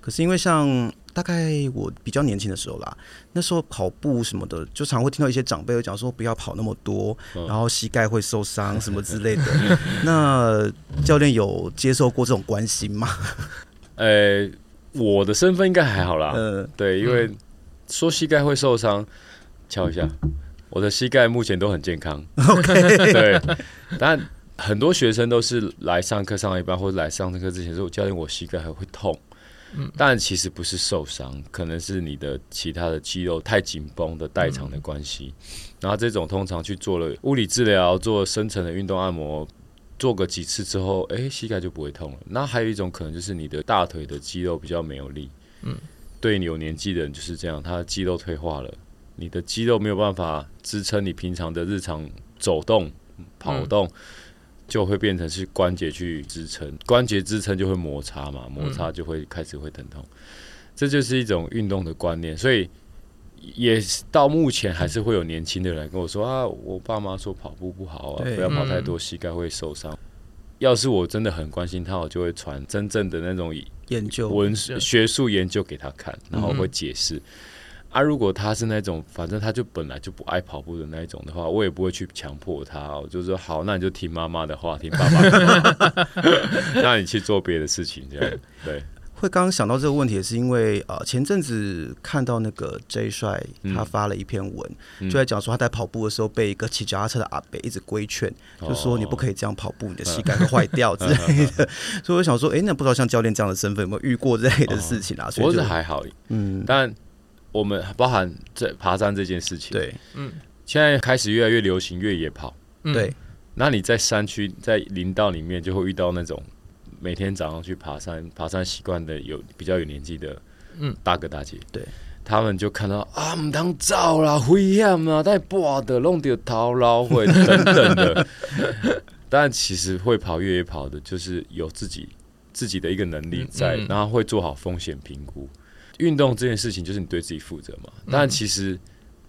可是因为像大概我比较年轻的时候啦，那时候跑步什么的，就常会听到一些长辈会讲说不要跑那么多，然后膝盖会受伤什么之类的。*laughs* 那教练有接受过这种关心吗？*laughs* 呃，我的身份应该还好啦。嗯，对，因为说膝盖会受伤，敲一下，我的膝盖目前都很健康。*laughs* OK，*laughs* 对，但很多学生都是来上课上一半或者来上课之前说，教练我膝盖还会痛。嗯，但其实不是受伤，可能是你的其他的肌肉太紧绷的代偿的关系。嗯、然后这种通常去做了物理治疗，做深层的运动按摩，做个几次之后，哎，膝盖就不会痛了。那还有一种可能就是你的大腿的肌肉比较没有力。嗯，对你有年纪的人就是这样，他的肌肉退化了，你的肌肉没有办法支撑你平常的日常走动、跑动。嗯就会变成是关节去支撑，关节支撑就会摩擦嘛，摩擦就会开始会疼痛，嗯、这就是一种运动的观念。所以也到目前还是会有年轻的人跟我说啊，我爸妈说跑步不好啊，不要跑太多，膝盖会受伤。嗯、要是我真的很关心他，我就会传真正的那种研究文学术研究给他看，然后会解释。嗯啊，如果他是那种反正他就本来就不爱跑步的那一种的话，我也不会去强迫他。我就说好，那你就听妈妈的话，听爸爸的话，*laughs* 那你去做别的事情，这样对。会刚刚想到这个问题，也是因为呃前阵子看到那个 J 帅他发了一篇文，嗯、就在讲说他在跑步的时候被一个骑脚踏车的阿伯一直规劝，哦、就说你不可以这样跑步，你的膝盖会坏掉之类的。*laughs* 所以我想说，哎、欸，那不知道像教练这样的身份有没有遇过这类的事情啊？哦、所以我是还好，嗯，但。我们包含这爬山这件事情，对，嗯，现在开始越来越流行越野跑，对。那你在山区、在林道里面，就会遇到那种每天早上去爬山、爬山习惯的有比较有年纪的，嗯，大哥大姐，对，他们就看到啊，唔通走啦，危险啊，太跋的，弄掉头脑会等等的。*laughs* 但其实会跑越野跑的，就是有自己自己的一个能力在，然后会做好风险评估。运动这件事情就是你对自己负责嘛，但其实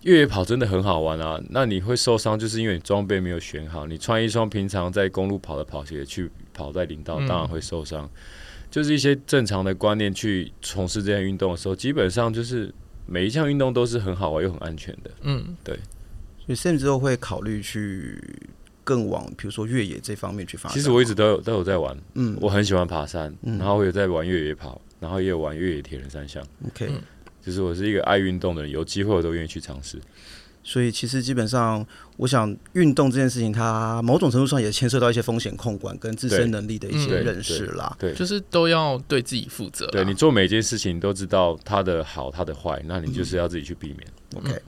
越野跑真的很好玩啊。那你会受伤，就是因为你装备没有选好。你穿一双平常在公路跑的跑鞋去跑在林道，当然会受伤。就是一些正常的观念去从事这项运动的时候，基本上就是每一项运动都是很好玩又很安全的。嗯，对。所以甚至都会考虑去更往比如说越野这方面去发展。其实我一直都有都有在玩，嗯，我很喜欢爬山，然后我有在玩越野跑。然后也有玩越野铁人三项，OK，就是我是一个爱运动的人，有机会我都愿意去尝试。所以其实基本上，我想运动这件事情，它某种程度上也牵涉到一些风险控管跟自身能力的一些认识啦。对，就是都要对自己负责。对，你做每件事情都知道它的好，它的坏，那你就是要自己去避免。OK，对。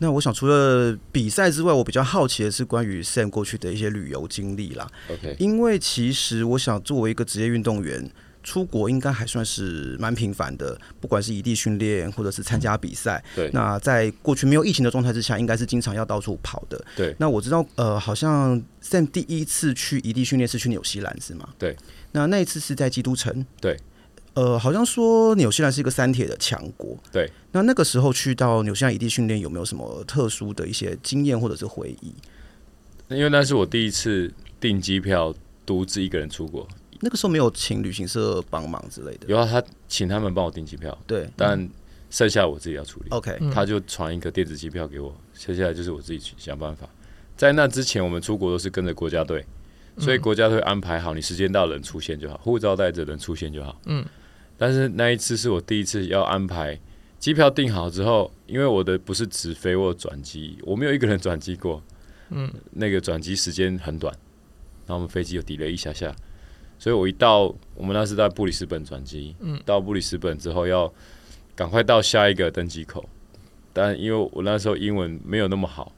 那我想除了比赛之外，我比较好奇的是关于 Sam 过去的一些旅游经历啦。OK，因为其实我想作为一个职业运动员。出国应该还算是蛮频繁的，不管是异地训练或者是参加比赛。对。那在过去没有疫情的状态之下，应该是经常要到处跑的。对。那我知道，呃，好像 Sam 第一次去异地训练是去纽西兰，是吗？对。那那一次是在基督城。对。呃，好像说纽西兰是一个三铁的强国。对。那那个时候去到纽西兰异地训练，有没有什么特殊的一些经验或者是回忆？因为那是我第一次订机票，独自一个人出国。那个时候没有请旅行社帮忙之类的，有啊，他请他们帮我订机票，对，但剩下我自己要处理。OK，他就传一个电子机票给我，接下来就是我自己去想办法。在那之前，我们出国都是跟着国家队，所以国家队安排好，你时间到人出现就好，护照带着人出现就好。嗯，但是那一次是我第一次要安排机票订好之后，因为我的不是直飞或转机，我没有一个人转机过。嗯，那个转机时间很短，然后我们飞机又 delay 一下下，所以我一到我们那是在布里斯本转机，嗯，到布里斯本之后要赶快到下一个登机口，但因为我那时候英文没有那么好。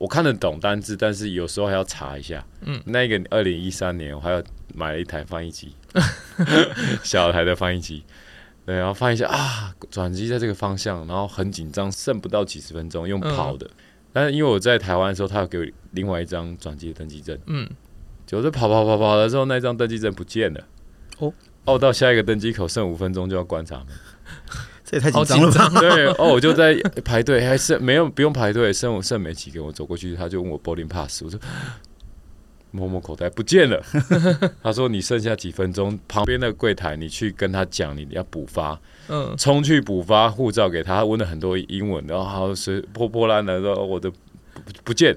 我看得懂单字，但是有时候还要查一下。嗯，那个二零一三年，我还要买了一台翻译机，*laughs* 小台的翻译机。对，然后翻译一下啊，转机在这个方向，然后很紧张，剩不到几十分钟，用跑的。嗯、但是因为我在台湾的时候，他有给我另外一张转机的登记证。嗯，就是跑跑跑跑的时候，那张登记证不见了。哦，哦，到下一个登机口剩五分钟就要关闸门。这也太紧张了吧？*laughs* 对哦，我就在排队，还剩没有不用排队，剩剩没几个，我走过去，他就问我 boarding pass，我说 *gasps* 摸摸口袋不见了。*laughs* 他说你剩下几分钟，旁边那个柜台你去跟他讲，你要补发，嗯，冲去补发护照给他，他问了很多英文，然后好是破破烂烂说我的不，不见，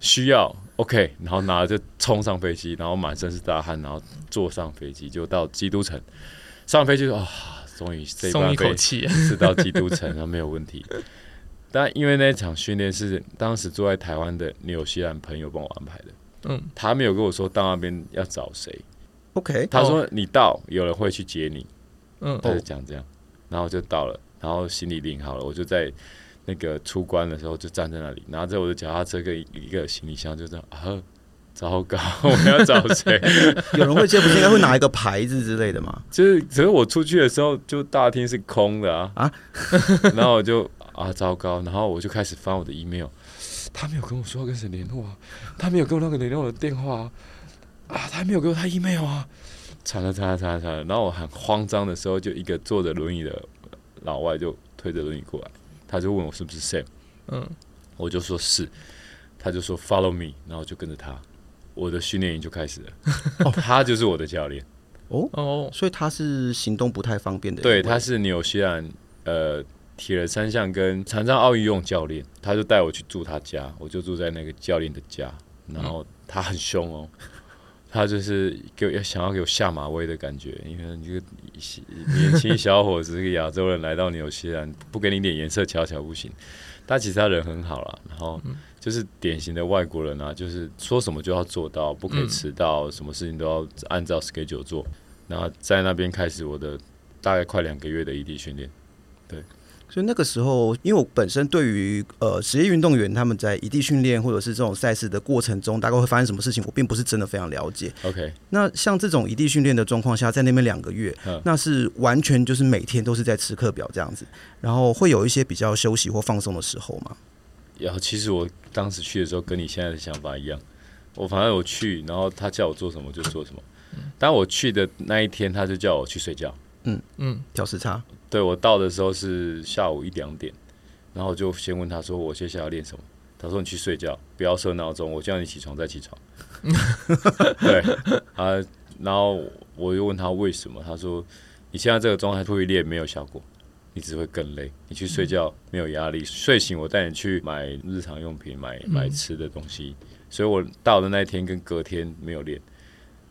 需要 OK，然后拿着就冲上飞机，然后满身是大汗，然后坐上飞机就到基督城，上飞机说啊。哦终于这一口气，*laughs* 是到基督城，那没有问题。但因为那一场训练是当时住在台湾的纽西兰朋友帮我安排的，嗯，他没有跟我说到那边要找谁，OK，他说你到有人会去接你，嗯，他就讲这样，然后就到了，然后行李领好了，我就在那个出关的时候就站在那里，拿着我的脚踏车跟一个行李箱，就这样啊。糟糕，*laughs* 我们要找谁？*laughs* 有人会接，不是应该会拿一个牌子之类的吗？就是，只是我出去的时候，就大厅是空的啊啊！*laughs* 然后我就啊，糟糕！然后我就开始翻我的 email，他没有跟我说要跟谁联络啊，他没有给我那个联络的电话啊，啊，他没有给我他 email 啊，惨了惨了惨了惨了！然后我很慌张的时候，就一个坐着轮椅的老外就推着轮椅过来，他就问我是不是 Sam，嗯，我就说是，他就说 Follow me，然后就跟着他。我的训练营就开始了，哦，*laughs* 他就是我的教练，哦？哦，所以他是行动不太方便的，对，他是纽西兰呃铁人三项跟残障奥运用教练，他就带我去住他家，我就住在那个教练的家，然后他很凶哦，他就是给我要想要给我下马威的感觉，因为你这个年轻小伙子，一个亚洲人来到纽西兰，不给你点颜色瞧瞧不行，他其实他人很好啦，然后。就是典型的外国人啊，就是说什么就要做到，不可以迟到，嗯、什么事情都要按照 schedule 做。然后在那边开始我的大概快两个月的异地训练，对。所以那个时候，因为我本身对于呃职业运动员他们在异地训练或者是这种赛事的过程中，大概会发生什么事情，我并不是真的非常了解。OK，那像这种异地训练的状况下，在那边两个月，嗯、那是完全就是每天都是在吃课表这样子，然后会有一些比较休息或放松的时候吗？然后其实我当时去的时候跟你现在的想法一样，我反正我去，然后他叫我做什么就做什么。当我去的那一天，他就叫我去睡觉。嗯嗯，调时差。对，我到的时候是下午一两点，然后就先问他说我接下来要练什么。他说你去睡觉，不要设闹钟，我叫你起床再起床。*laughs* 对啊，然后我又问他为什么，他说你现在这个状态出去练没有效果。你只会更累。你去睡觉没有压力，睡醒我带你去买日常用品，买买吃的东西。所以我到的那一天跟隔天没有练。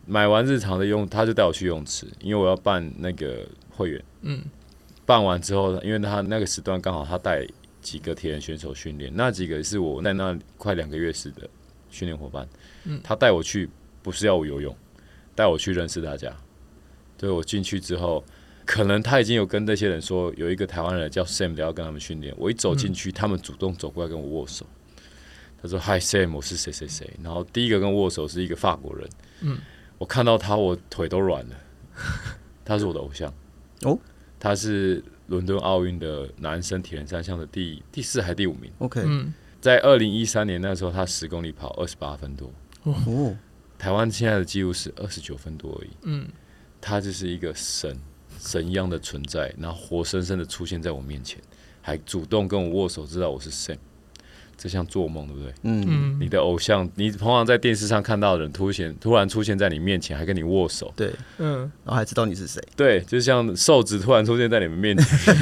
买完日常的用，他就带我去泳池，因为我要办那个会员。嗯。办完之后，因为他那个时段刚好他带几个铁人选手训练，那几个是我在那快两个月时的训练伙伴。嗯。他带我去不是要我游泳，带我去认识大家。对，我进去之后。可能他已经有跟那些人说，有一个台湾人叫 Sam 要跟他们训练。我一走进去，他们主动走过来跟我握手。他说：“Hi Sam，我是谁谁谁。”然后第一个跟我握手是一个法国人。嗯，我看到他，我腿都软了。他是我的偶像哦，他是伦敦奥运的男生铁人三项的第第四还第五名。OK，在二零一三年那时候，他十公里跑二十八分多。哦，台湾现在的记录是二十九分多而已。嗯，他就是一个神。神一样的存在，然后活生生的出现在我面前，还主动跟我握手，知道我是 Sam，这像做梦，对不对？嗯，你的偶像，你通常在电视上看到的人，突显突然出现在你面前，还跟你握手，对，嗯，然后还知道你是谁，对，就像瘦子突然出现在你们面前，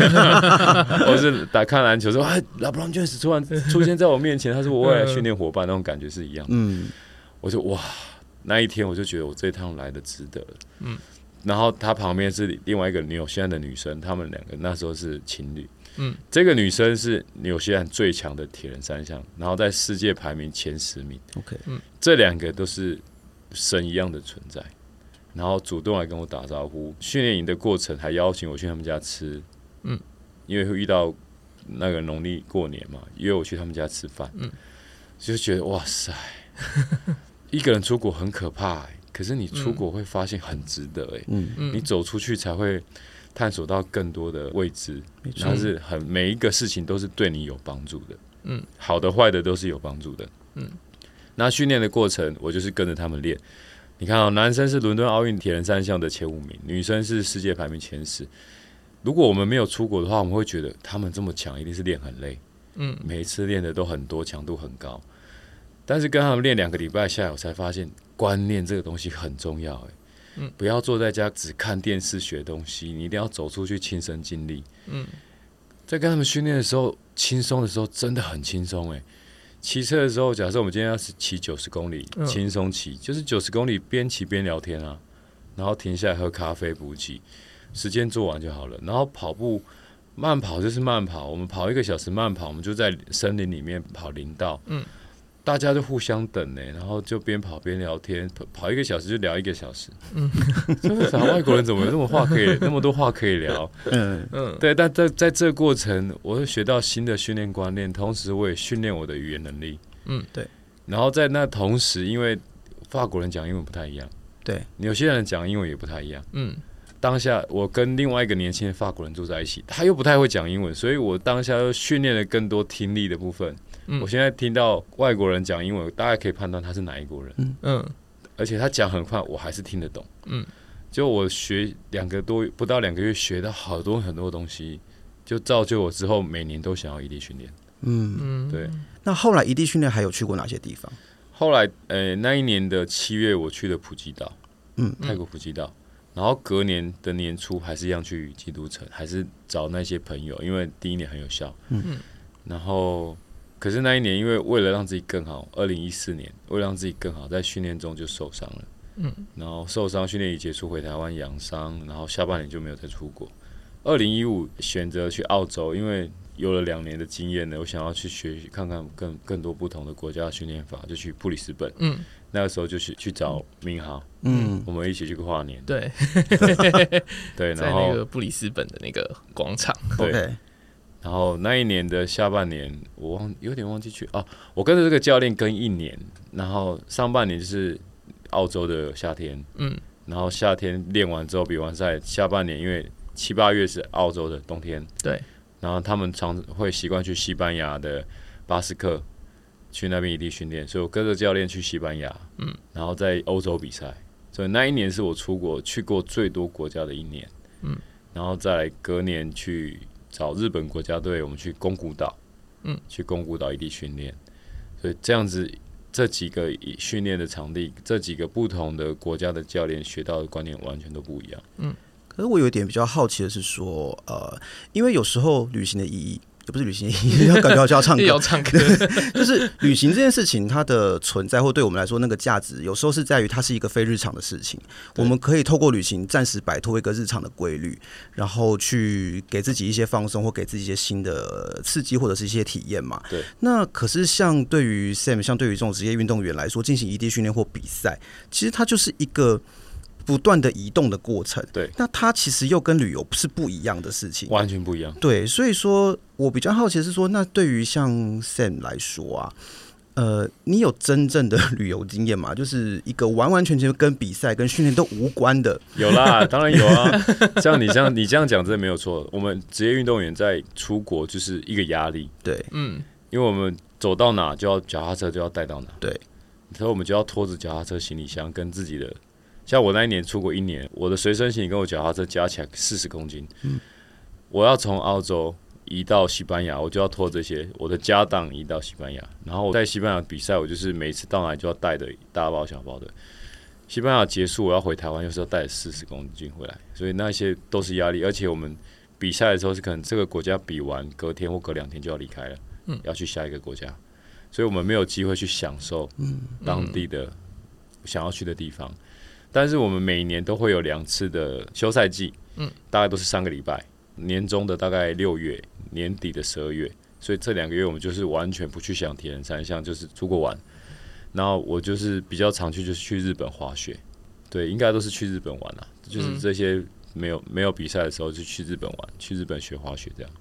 *laughs* 或是打看篮球说，哎，LeBron James 突然出现在我面前，他是我未来训练伙伴，那种感觉是一样的。嗯，我就哇，那一天我就觉得我这一趟来的值得了。嗯。然后他旁边是另外一个女友，现在的女生，他们两个那时候是情侣。嗯，这个女生是纽西兰最强的铁人三项，然后在世界排名前十名。OK，嗯，这两个都是神一样的存在，然后主动来跟我打招呼。训练营的过程还邀请我去他们家吃，嗯，因为会遇到那个农历过年嘛，约我去他们家吃饭，嗯，就觉得哇塞，*laughs* 一个人出国很可怕欸，可是你出国会发现很值得欸，嗯嗯。你走出去才会。探索到更多的未知，错它是很每一个事情都是对你有帮助的，嗯，好的坏的都是有帮助的，嗯。那训练的过程，我就是跟着他们练。你看哦，男生是伦敦奥运铁人三项的前五名，女生是世界排名前十。如果我们没有出国的话，我们会觉得他们这么强，一定是练很累，嗯，每一次练的都很多，强度很高。但是跟他们练两个礼拜下来，我才发现观念这个东西很重要，哎。嗯，不要坐在家只看电视学东西，你一定要走出去亲身经历。嗯，在跟他们训练的时候，轻松的时候真的很轻松诶。骑车的时候，假设我们今天要是骑九十公里，轻松骑，就是九十公里边骑边聊天啊，然后停下来喝咖啡补给，时间做完就好了。然后跑步慢跑就是慢跑，我们跑一个小时慢跑，我们就在森林里面跑林道。嗯。大家就互相等呢，然后就边跑边聊天，跑跑一个小时就聊一个小时。嗯，*laughs* 真的啥？外国人怎么有那么话可以 *laughs* 那么多话可以聊？嗯嗯，对。但在在这过程，我会学到新的训练观念，同时我也训练我的语言能力。嗯，对。然后在那同时，因为法国人讲英文不太一样，对，有些人讲英文也不太一样。嗯，当下我跟另外一个年轻的法国人住在一起，他又不太会讲英文，所以我当下又训练了更多听力的部分。我现在听到外国人讲英文，大概可以判断他是哪一国人。嗯嗯，而且他讲很快，我还是听得懂。嗯，就我学两个多不到两个月，学到好多很多东西，就造就我之后每年都想要异地训练。嗯嗯，对。那后来异地训练还有去过哪些地方？后来，呃，那一年的七月，我去了普吉岛，嗯，泰国普吉岛。然后隔年的年初，还是一样去基督城，还是找那些朋友，因为第一年很有效。嗯，然后。可是那一年，因为为了让自己更好，二零一四年为了让自己更好，在训练中就受伤了。嗯，然后受伤，训练一结束回台湾养伤，然后下半年就没有再出国。二零一五选择去澳洲，因为有了两年的经验呢，我想要去学习看看更更多不同的国家的训练法，就去布里斯本。嗯，那个时候就是去找明豪，嗯，我们一起去跨年。对，*laughs* 对，然后布里斯本的那个广场。对。Okay. 然后那一年的下半年，我忘有点忘记去哦、啊，我跟着这个教练跟一年，然后上半年就是澳洲的夏天，嗯，然后夏天练完之后比完赛，下半年因为七八月是澳洲的冬天，对，然后他们常会习惯去西班牙的巴斯克去那边异地训练，所以我跟着教练去西班牙，嗯，然后在欧洲比赛，所以那一年是我出国去过最多国家的一年，嗯，然后再来隔年去。找日本国家队，我们去宫古岛，嗯，去宫古岛异地训练，所以这样子这几个训练的场地，这几个不同的国家的教练学到的观念完全都不一样，嗯。可是我有一点比较好奇的是说，呃，因为有时候旅行的意义。也不是旅行，*laughs* 要感觉就要唱歌，要唱歌。*laughs* 就是旅行这件事情，它的存在或对我们来说那个价值，有时候是在于它是一个非日常的事情。我们可以透过旅行暂时摆脱一个日常的规律，然后去给自己一些放松，或给自己一些新的刺激，或者是一些体验嘛。对。那可是像对于 Sam，像对于这种职业运动员来说，进行异地训练或比赛，其实它就是一个。不断的移动的过程，对，那它其实又跟旅游是不一样的事情，完全不一样。对，所以说我比较好奇的是说，那对于像 Sam 来说啊，呃，你有真正的旅游经验吗？*laughs* 就是一个完完全全跟比赛跟训练都无关的。有啦，*laughs* 当然有啊。像你这样，你这样讲真的没有错。我们职业运动员在出国就是一个压力，对，嗯，因为我们走到哪就要脚踏车就要带到哪，对，所以我们就要拖着脚踏车行李箱跟自己的。像我那一年出国一年，我的随身行李跟我脚踏车加起来四十公斤。嗯，我要从澳洲移到西班牙，我就要拖这些我的家当移到西班牙。然后我在西班牙比赛，我就是每次到哪就要带的大包小包的。西班牙结束，我要回台湾，又是要带四十公斤回来，所以那些都是压力。而且我们比赛的时候是可能这个国家比完，隔天或隔两天就要离开了，嗯，要去下一个国家，所以我们没有机会去享受当地的想要去的地方。但是我们每年都会有两次的休赛季，嗯，大概都是三个礼拜，年终的大概六月，年底的十二月，所以这两个月我们就是完全不去想铁人三项，就是出国玩。然后我就是比较常去，就是去日本滑雪，对，应该都是去日本玩啊，就是这些没有没有比赛的时候就去日本玩，去日本学滑雪这样。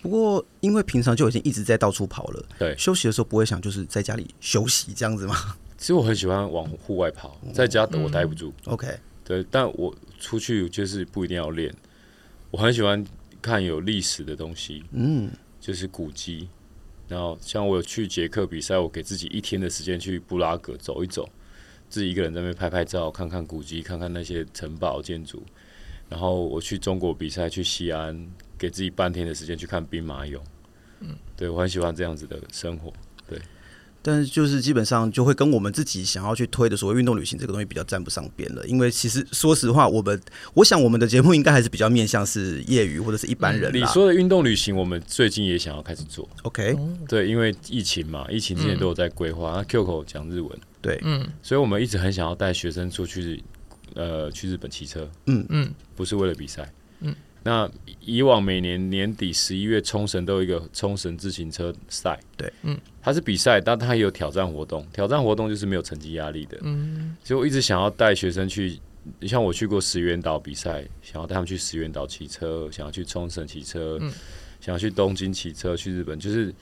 不过因为平常就已经一直在到处跑了，对，休息的时候不会想就是在家里休息这样子吗？其实我很喜欢往户外跑，在家等我待不住。OK，对，但我出去就是不一定要练。我很喜欢看有历史的东西，嗯，就是古迹。然后像我有去捷克比赛，我给自己一天的时间去布拉格走一走，自己一个人在那边拍拍照，看看古迹，看看那些城堡建筑。然后我去中国比赛，去西安，给自己半天的时间去看兵马俑。嗯，对，我很喜欢这样子的生活。对。但是就是基本上就会跟我们自己想要去推的所谓运动旅行这个东西比较沾不上边了，因为其实说实话，我们我想我们的节目应该还是比较面向是业余或者是一般人。你说的运动旅行，我们最近也想要开始做。OK，对，因为疫情嘛，疫情之前都有在规划。那 Kyoko 讲日文，对，嗯，所以我们一直很想要带学生出去，呃，去日本骑车。嗯嗯，不是为了比赛。嗯。那以往每年年底十一月冲绳都有一个冲绳自行车赛，对，嗯，它是比赛，但它也有挑战活动。挑战活动就是没有成绩压力的，嗯，所以我一直想要带学生去，像我去过石垣岛比赛，想要带他们去石垣岛骑车，想要去冲绳骑车，嗯，想要去东京骑车，去日本，就是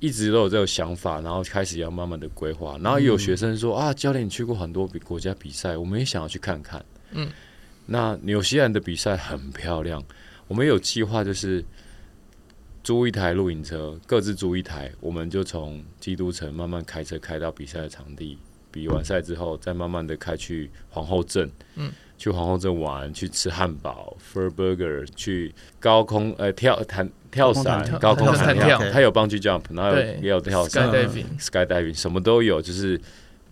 一直都有这个想法，然后开始要慢慢的规划。然后也有学生说、嗯、啊，教练你去过很多国家比赛，我们也想要去看看，嗯，那纽西兰的比赛很漂亮。我们有计划，就是租一台露营车，各自租一台，我们就从基督城慢慢开车开到比赛的场地。比完赛之后，再慢慢的开去皇后镇，嗯，去皇后镇玩，去吃汉堡，Fur Burger，去高空呃跳弹跳伞，高空弹跳，他有 Bungee Jump，然后也有跳伞，Skydiving，Skydiving，什么都有。就是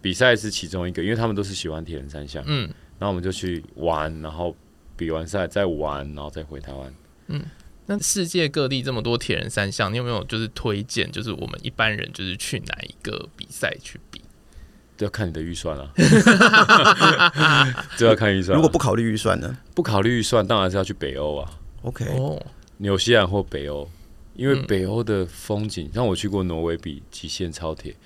比赛是其中一个，因为他们都是喜欢铁人三项，嗯，然后我们就去玩，然后。比完赛再玩，然后再回台湾。嗯，那世界各地这么多铁人三项，你有没有就是推荐？就是我们一般人就是去哪一个比赛去比？这要看你的预算啊。*laughs* 这要看预算。如果不考虑预算呢？不考虑预算，当然是要去北欧啊。OK，纽西兰或北欧，因为北欧的风景，像我去过挪威比极限超铁，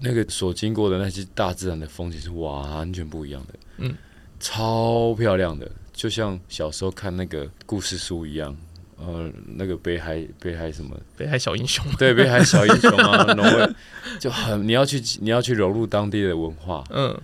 那个所经过的那些大自然的风景是完全不一样的。嗯，超漂亮的。就像小时候看那个故事书一样，呃，那个北海北海什么？北海小英雄，对，北海小英雄啊，*laughs* 挪威就很你要去你要去融入当地的文化，嗯，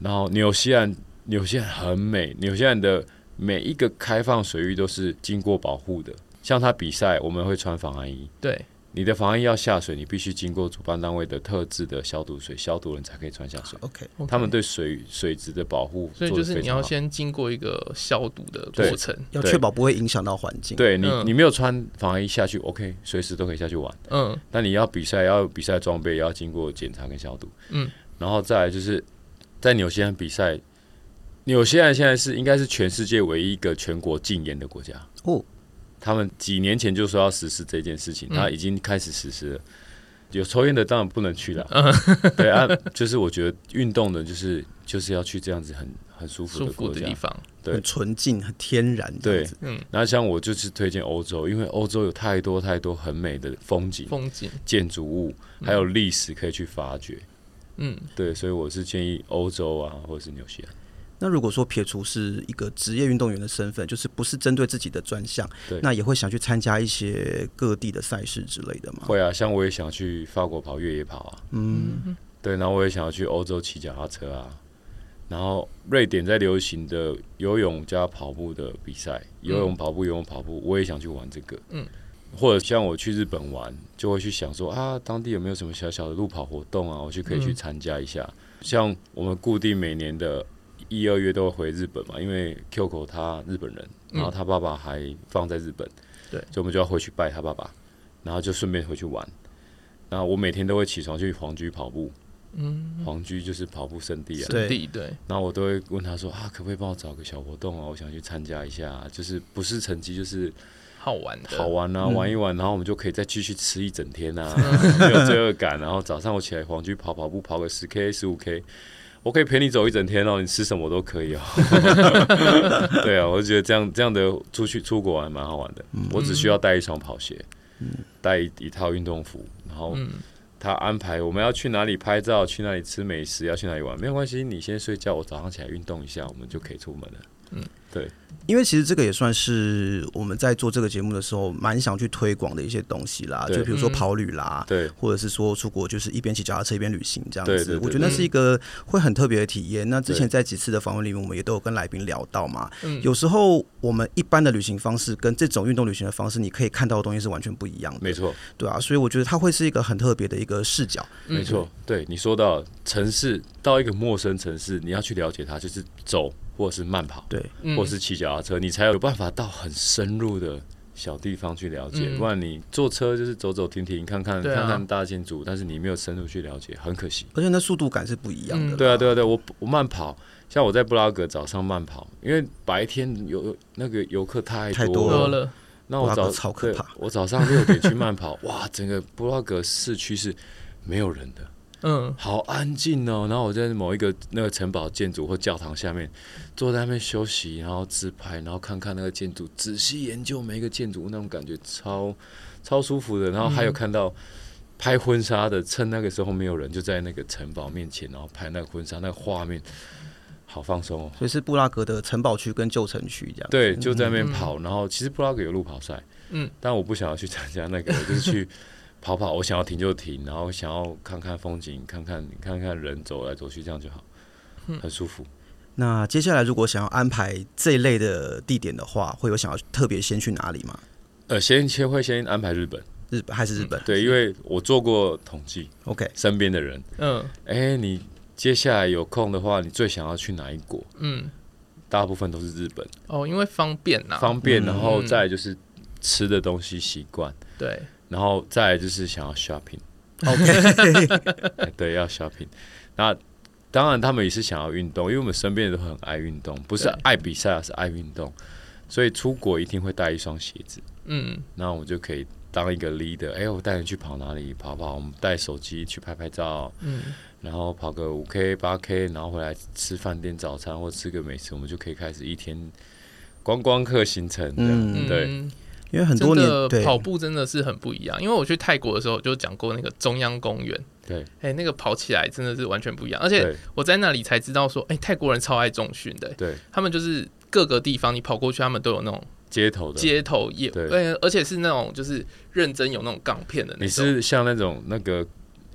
然后纽西兰纽西兰很美，纽西兰的每一个开放水域都是经过保护的，像他比赛我们会穿防寒衣，对。你的防疫要下水，你必须经过主办单位的特制的消毒水消毒，人才可以穿下水。OK，他们对水水质的保护，所以就是你要先经过一个消毒的过程，要确保不会影响到环境。对你，你没有穿防疫下去，OK，随时都可以下去玩。嗯，但你要比赛，要有比赛装备，也要经过检查跟消毒。嗯，然后再来就是在纽西兰比赛，纽西兰现在是应该是全世界唯一一个全国禁烟的国家。哦。他们几年前就说要实施这件事情，他已经开始实施了。有抽烟的当然不能去了，*laughs* 对啊，就是我觉得运动的，就是就是要去这样子很很舒服的国家，地方，对，很纯净、很天然。对，嗯。然后像我就是推荐欧洲，因为欧洲有太多太多很美的风景、风景、建筑物，还有历史可以去发掘。嗯，对，所以我是建议欧洲啊，或者是纽西兰。那如果说撇除是一个职业运动员的身份，就是不是针对自己的专项，对，那也会想去参加一些各地的赛事之类的吗？会啊，像我也想去法国跑越野跑啊，嗯，对，然后我也想要去欧洲骑脚踏车啊，然后瑞典在流行的游泳加跑步的比赛，游泳跑步游泳跑步，我也想去玩这个，嗯，或者像我去日本玩，就会去想说啊，当地有没有什么小小的路跑活动啊，我去可以去参加一下，嗯，像我们固定每年的。一二月都会回日本嘛，因为 Kyoko 他日本人，然后他爸爸还放在日本，对，所以我们就要回去拜他爸爸，然后就顺便回去玩。然后我每天都会起床去黄居跑步，嗯，皇居就是跑步圣地啊，圣地对。然后我都会问他说啊，可不可以帮我找个小活动啊？我想去参加一下，就是不是成绩，就是好玩的，好玩啊，玩一玩，然后我们就可以再继续吃一整天啊，*laughs* 没有罪恶感。然后早上我起来黄居跑跑步，跑个十 K、十五 K。我可以陪你走一整天哦，你吃什么都可以哦。*laughs* 对啊，我就觉得这样这样的出去出国还蛮好玩的。嗯、我只需要带一双跑鞋，带、嗯、一,一套运动服，然后他安排我们要去哪里拍照，去哪里吃美食，要去哪里玩，没有关系，你先睡觉，我早上起来运动一下，我们就可以出门了。嗯，对。因为其实这个也算是我们在做这个节目的时候，蛮想去推广的一些东西啦。就比如说跑旅啦，对，或者是说出国就是一边骑脚踏车一边旅行这样子。我觉得那是一个会很特别的体验。那之前在几次的访问里面，我们也都有跟来宾聊到嘛。有时候我们一般的旅行方式跟这种运动旅行的方式，你可以看到的东西是完全不一样的。没错，对啊，所以我觉得它会是一个很特别的一个视角。没错，对你说到城市，到一个陌生城市，你要去了解它，就是走。或者是慢跑，对，或者是骑脚踏车，你才有办法到很深入的小地方去了解。不然你坐车就是走走停停，看看看看大建筑，但是你没有深入去了解，很可惜。而且那速度感是不一样的。对啊，对啊，对，我我慢跑，像我在布拉格早上慢跑，因为白天游那个游客太多了，那我早超可怕。我早上六点去慢跑，哇，整个布拉格市区是没有人的。嗯，好安静哦。然后我在某一个那个城堡建筑或教堂下面，坐在那边休息，然后自拍，然后看看那个建筑，仔细研究每一个建筑，那种感觉超超舒服的。然后还有看到拍婚纱的，趁那个时候没有人，就在那个城堡面前，然后拍那个婚纱，那个画面好放松哦。所以是布拉格的城堡区跟旧城区这样。对，就在那边跑。然后其实布拉格有路跑赛，嗯，但我不想要去参加那个，我就是去。*laughs* 跑跑，我想要停就停，然后想要看看风景，看看看看人走来走去，这样就好，很舒服。那接下来如果想要安排这一类的地点的话，会有想要特别先去哪里吗？呃，先先会先安排日本，日本还是日本？对，因为我做过统计，OK，身边的人，嗯，哎，你接下来有空的话，你最想要去哪一国？嗯，大部分都是日本哦，因为方便呐，方便，然后再就是吃的东西习惯，对。然后再来就是想要 shopping，OK，对，要 shopping。那当然他们也是想要运动，因为我们身边人都很爱运动，不是爱比赛，而是爱运动。所以出国一定会带一双鞋子，嗯，那我们就可以当一个 leader。哎，我带你去跑哪里？跑跑，我们带手机去拍拍照，嗯，然后跑个五 K、八 K，然后回来吃饭店早餐或吃个美食，我们就可以开始一天观光客行程，嗯，对。因为很多年的跑步真的是很不一样。因为我去泰国的时候就讲过那个中央公园，对，哎，那个跑起来真的是完全不一样。而且我在那里才知道说，哎，泰国人超爱重训的，对，他们就是各个地方你跑过去，他们都有那种街头的街头也，对，而且是那种就是认真有那种杠片的那种。你是像那种那个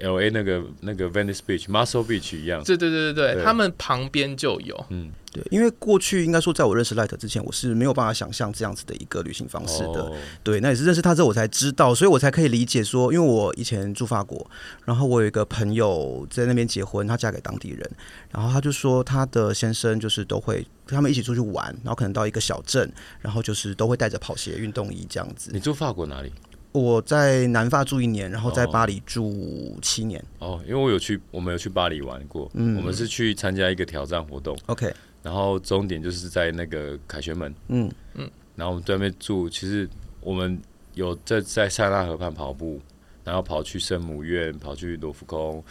L A 那个那个 Venice Beach、Muscle Beach 一样？对对对对对，他们旁边就有，嗯。对，因为过去应该说，在我认识 Light 之前，我是没有办法想象这样子的一个旅行方式的。Oh. 对，那也是认识他之后，我才知道，所以我才可以理解说，因为我以前住法国，然后我有一个朋友在那边结婚，她嫁给当地人，然后他就说，他的先生就是都会跟他们一起出去玩，然后可能到一个小镇，然后就是都会带着跑鞋、运动衣这样子。你住法国哪里？我在南法住一年，然后在巴黎住七年。哦，oh. oh, 因为我有去，我们有去巴黎玩过，嗯，我们是去参加一个挑战活动。OK。然后终点就是在那个凯旋门，嗯嗯，然后我们在那边住。其实我们有在在塞纳河畔跑步，然后跑去圣母院，跑去罗浮宫。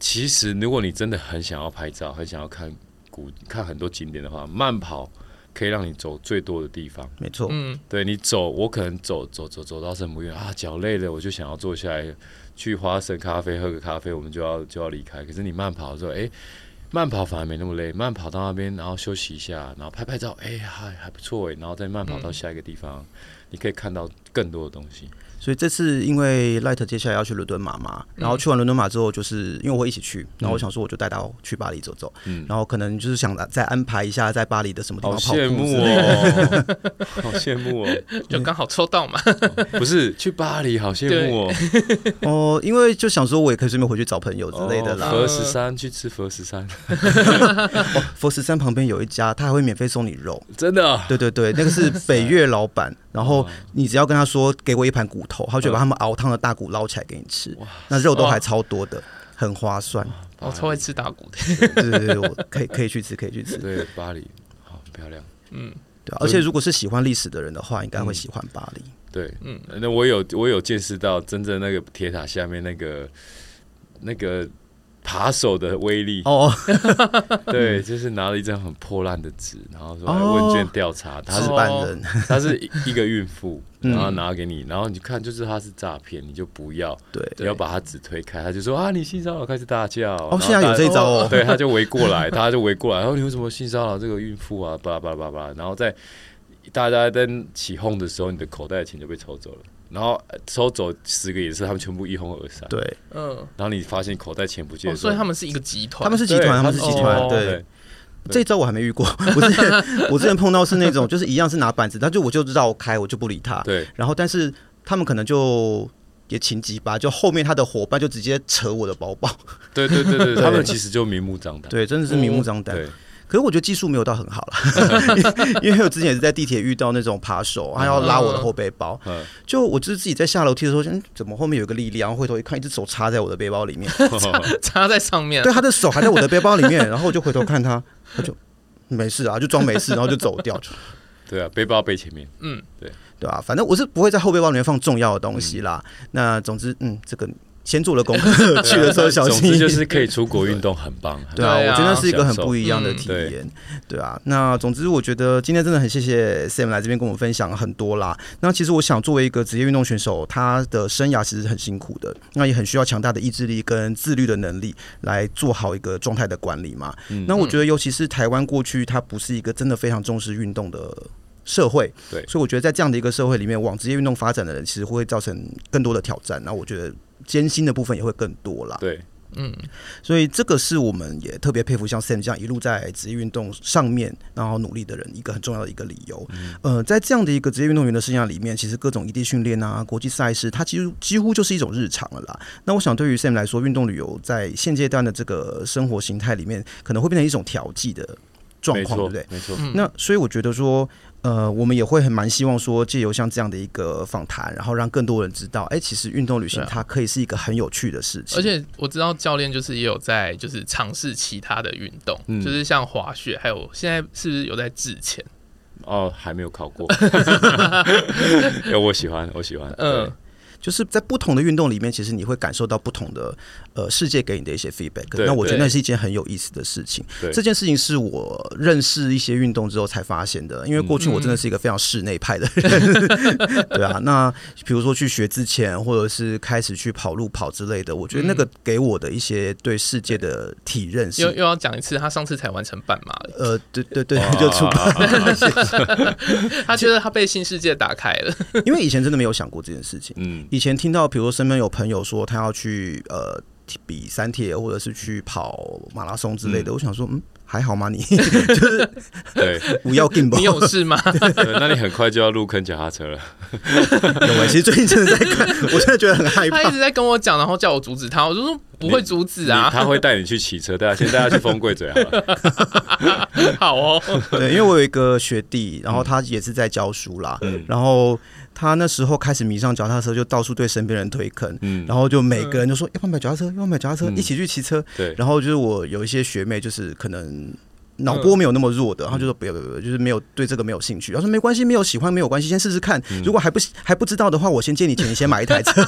其实如果你真的很想要拍照，很想要看古看很多景点的话，慢跑可以让你走最多的地方。没错，嗯，对你走，我可能走走走走到圣母院啊，脚累了，我就想要坐下来去花神咖啡喝个咖啡，我们就要就要离开。可是你慢跑的时候，哎。慢跑反而没那么累，慢跑到那边，然后休息一下，然后拍拍照，哎，还还不错哎，然后再慢跑到下一个地方，嗯、你可以看到更多的东西。所以这次因为 Light 接下来要去伦敦马嘛，然后去完伦敦马之后，就是因为我会一起去，然后我想说我就带他去巴黎走走，嗯，然后可能就是想再安排一下在巴黎的什么地方跑步。好羡慕哦，*laughs* 好羡慕哦，就刚好抽到嘛。不是去巴黎，好羡慕哦。*laughs* 哦，因为就想说我也可以顺便回去找朋友之类的啦。佛十三去吃佛十三，*laughs* 佛十三旁边有一家，他还会免费送你肉，真的？对对对，那个是北越老板。然后你只要跟他说，给我一盘骨头，他就把他们熬汤的大骨捞起来给你吃。那肉都还超多的，很划算。我超爱吃大骨的。对对对，我可以可以去吃，可以去吃。*laughs* 对，巴黎好漂亮。嗯，对。而且如果是喜欢历史的人的话，应该会喜欢巴黎。对，嗯，那我有我有见识到真正那个铁塔下面那个那个扒手的威力。哦，*laughs* 对，就是拿了一张很破烂的纸，然后说问卷调查，他是办人，*laughs* 他是一个孕妇，*laughs* 然后拿给你，然后你看就是他是诈骗，你就不要，对，你要把他纸推开，他就说啊，你性骚扰，开始大叫，哦，现在有这招哦，对，他就围过来，他就围过来，然后你为什么性骚扰这个孕妇啊？巴拉巴拉巴拉巴拉，然后在大家在起哄的时候，你的口袋的钱就被抽走了。然后收走十个也是，他们全部一哄而散。对，嗯。然后你发现口袋钱不见，所以他们是一个集团。他们是集团，他们是集团。对，这一招我还没遇过。*laughs* 我之前我之前碰到是那种，就是一样是拿板子，他就我就绕开，我就不理他。对。然后，但是他们可能就也情急吧，就后面他的伙伴就直接扯我的包包。对对对 *laughs* 对，他们其实就明目张胆。对，真的是明目张胆。对。可是我觉得技术没有到很好了，*laughs* 因为我之前也是在地铁遇到那种扒手，他要拉我的后背包，就我就是自己在下楼梯的时候，嗯，怎么后面有个力量，回头一看，一只手插在我的背包里面，*laughs* 插在上面，对，他的手还在我的背包里面，*laughs* 然后我就回头看他，他就没事啊，就装没事，然后就走掉。对啊，背包背前面，嗯，对。对啊，反正我是不会在后背包里面放重要的东西啦。那总之，嗯，这个。先做了功课，*laughs* 去的时候小心。总之就是可以出国运动，很棒。对啊，我觉得是一个很不一样的体验。对啊，那总之我觉得今天真的很谢谢 Sam 来这边跟我们分享很多啦。那其实我想，作为一个职业运动选手，他的生涯其实很辛苦的，那也很需要强大的意志力跟自律的能力来做好一个状态的管理嘛。那我觉得，尤其是台湾过去，它不是一个真的非常重视运动的社会。对，所以我觉得在这样的一个社会里面，往职业运动发展的人，其实会造成更多的挑战。那我觉得。艰辛的部分也会更多啦。对，嗯，所以这个是我们也特别佩服像 Sam 这样一路在职业运动上面然后努力的人一个很重要的一个理由。嗯、呃，在这样的一个职业运动员的生涯里面，其实各种异地训练啊、国际赛事，它其实几乎就是一种日常了啦。那我想对于 Sam 来说，运动旅游在现阶段的这个生活形态里面，可能会变成一种调剂的状况，对不对？没错。那所以我觉得说。呃，我们也会很蛮希望说，借由像这样的一个访谈，然后让更多人知道，哎、欸，其实运动旅行它可以是一个很有趣的事情。而且我知道教练就是也有在就是尝试其他的运动，嗯、就是像滑雪，还有现在是不是有在自潜？哦，还没有考过。*laughs* *laughs* 有我喜欢，我喜欢。嗯。就是在不同的运动里面，其实你会感受到不同的呃世界给你的一些 feedback。那我觉得那是一件很有意思的事情。这件事情是我认识一些运动之后才发现的，因为过去我真的是一个非常室内派的人。嗯、*laughs* 对啊，那比如说去学之前，或者是开始去跑路跑之类的，我觉得那个给我的一些对世界的体认是。又又要讲一次，他上次才完成半马了。呃，对对对，就出版。*laughs* 他觉得他被新世界打开了，因为以前真的没有想过这件事情。嗯。以前听到，比如说身边有朋友说他要去呃比三铁，或者是去跑马拉松之类的，嗯、我想说，嗯，还好吗？你 *laughs* 就是对，不要紧吧？你有事吗？*laughs* 那你很快就要入坑脚踏车了。有没？其实最近真的在看，*laughs* 我真的觉得很害怕。他一直在跟我讲，然后叫我阻止他，我就说不会阻止啊。他会带你去骑车，对啊，先带他去风柜嘴好了。好哦，对，因为我有一个学弟，然后他也是在教书啦，嗯、然后。他那时候开始迷上脚踏车，就到处对身边人推坑，嗯，然后就每个人就说要不要买脚踏车，要不要买脚踏车，一起去骑车。对，然后就是我有一些学妹，就是可能脑波没有那么弱的，然后就说不要不要不要，就是没有对这个没有兴趣。他说没关系，没有喜欢没有关系，先试试看。如果还不还不知道的话，我先借你钱，你先买一台车。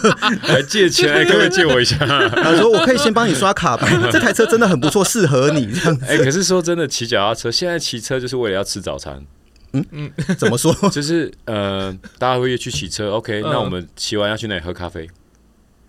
来借钱？可不可以借我一下？*laughs* 他说我可以先帮你刷卡吧，这台车真的很不错，适合你这样。哎，可是说真的，骑脚踏车现在骑车就是为了要吃早餐。嗯嗯，怎么说？*laughs* 就是呃，大家会去骑车，OK，那我们骑完要去哪里喝咖啡？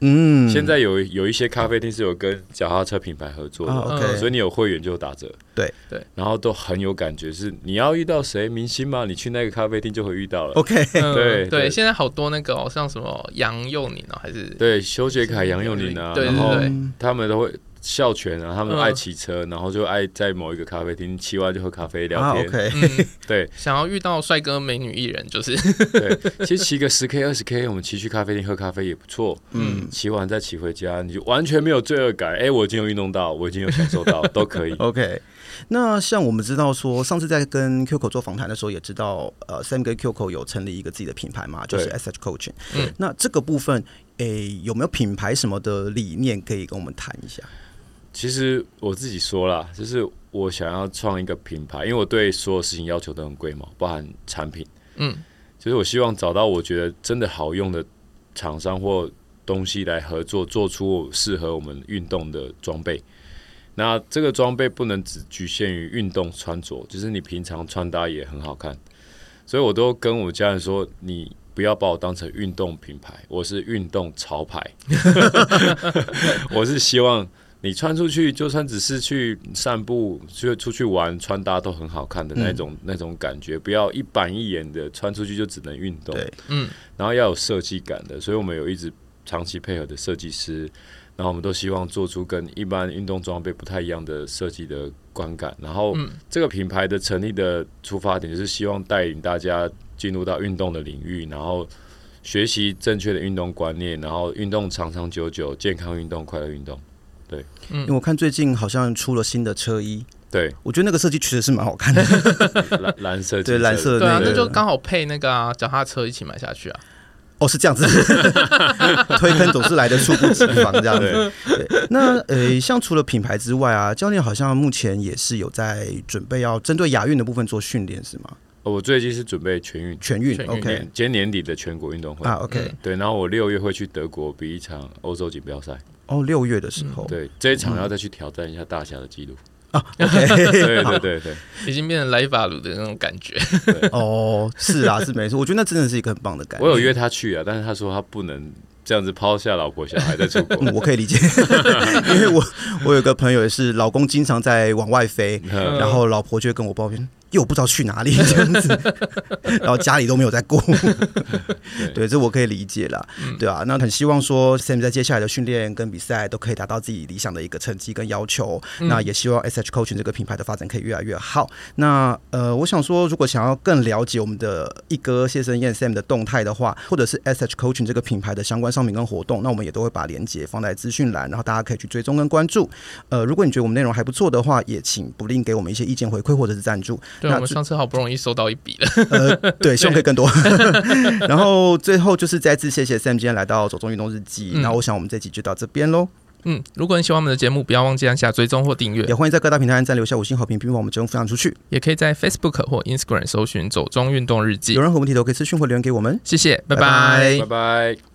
嗯，现在有有一些咖啡厅是有跟脚踏车品牌合作的，OK，所以你有会员就打折。对对，然后都很有感觉，是你要遇到谁明星吗？你去那个咖啡厅就会遇到了。OK，对对，现在好多那个像什么杨佑宁啊，还是对修杰楷、杨佑宁啊，然后他们都会。孝全啊，他们爱骑车，然后就爱在某一个咖啡厅骑完就喝咖啡聊天。OK，*laughs* 对，想要遇到帅哥美女艺人就是，对，其实骑个十 K 二十 K，我们骑去咖啡厅喝咖啡也不错。嗯，骑完再骑回家，你就完全没有罪恶感。哎，我已经有运动到，我已经有享受到，*laughs* 都可以。OK，那像我们知道说，上次在跟 Coco 做访谈的时候，也知道呃，Sam 跟 Coco 有成立一个自己的品牌嘛，就是 SH Coaching。嗯，那这个部分，哎，有没有品牌什么的理念可以跟我们谈一下？其实我自己说啦，就是我想要创一个品牌，因为我对所有事情要求都很贵嘛，包含产品。嗯，就是我希望找到我觉得真的好用的厂商或东西来合作，做出适合我们运动的装备。那这个装备不能只局限于运动穿着，就是你平常穿搭也很好看。所以我都跟我家人说，你不要把我当成运动品牌，我是运动潮牌。*laughs* 我是希望你穿出去，就算只是去散步、去出去玩，穿搭都很好看的那种、嗯、那种感觉，不要一板一眼的穿出去就只能运动。对，嗯，然后要有设计感的，所以我们有一直长期配合的设计师。然后我们都希望做出跟一般运动装备不太一样的设计的观感。然后，这个品牌的成立的出发点就是希望带领大家进入到运动的领域，然后学习正确的运动观念，然后运动长长久久，健康运动，快乐运动。对，因为我看最近好像出了新的车衣，对，我觉得那个设计确实是蛮好看的，*laughs* 蓝蓝色，对，蓝色，对啊，那就刚好配那个啊，脚踏车一起买下去啊。哦，是这样子，*laughs* 推坑总是来的猝不及防，这样子。对，那呃，像除了品牌之外啊，教练好像目前也是有在准备要针对亚运的部分做训练，是吗？哦，我最近是准备全运，全运，OK，今年年底的全国运动会。啊，OK，嗯，对，然后我六月会去德国比一场欧洲锦标赛。哦，六月的时候，对，这一场要再去挑战一下大侠的记录。*laughs* 啊对对对 *laughs* 对，已经变成莱法鲁的那种感觉。哦，是啊，是没错，我觉得那真的是一个很棒的感觉。我有约他去啊，但是他说他不能这样子抛下老婆小孩在出国。嗯，我可以理解，因为我我有个朋友也是，老公经常在往外飞，然后老婆就会跟我抱怨。又不知道去哪里 *laughs* 这样子，*laughs* 然后家里都没有在顾，对，这我可以理解了，对啊，那很希望说 Sam 在接下来的训练跟比赛都可以达到自己理想的一个成绩跟要求，那也希望 SH Coaching 这个品牌的发展可以越来越好。那呃，我想说，如果想要更了解我们的一哥谢生燕 Sam 的动态的话，或者是 SH Coaching 这个品牌的相关商品跟活动，那我们也都会把链接放在资讯栏，然后大家可以去追踪跟关注。呃，如果你觉得我们内容还不错的话，也请不吝给我们一些意见回馈或者是赞助。对，我们上次好不容易收到一笔了，呃，对，希望可以更多。*laughs* *laughs* 然后最后就是再次谢谢 Sam 今天来到走中运动日记。那、嗯、我想我们这集就到这边喽。嗯，如果你喜欢我们的节目，不要忘记按下追踪或订阅，也欢迎在各大平台按赞留下五星好评，并把我们节目分享出去。也可以在 Facebook 或 Instagram 搜寻“走中运动日记”。有任何问题都可以私讯或留言给我们。谢谢，拜拜，拜拜。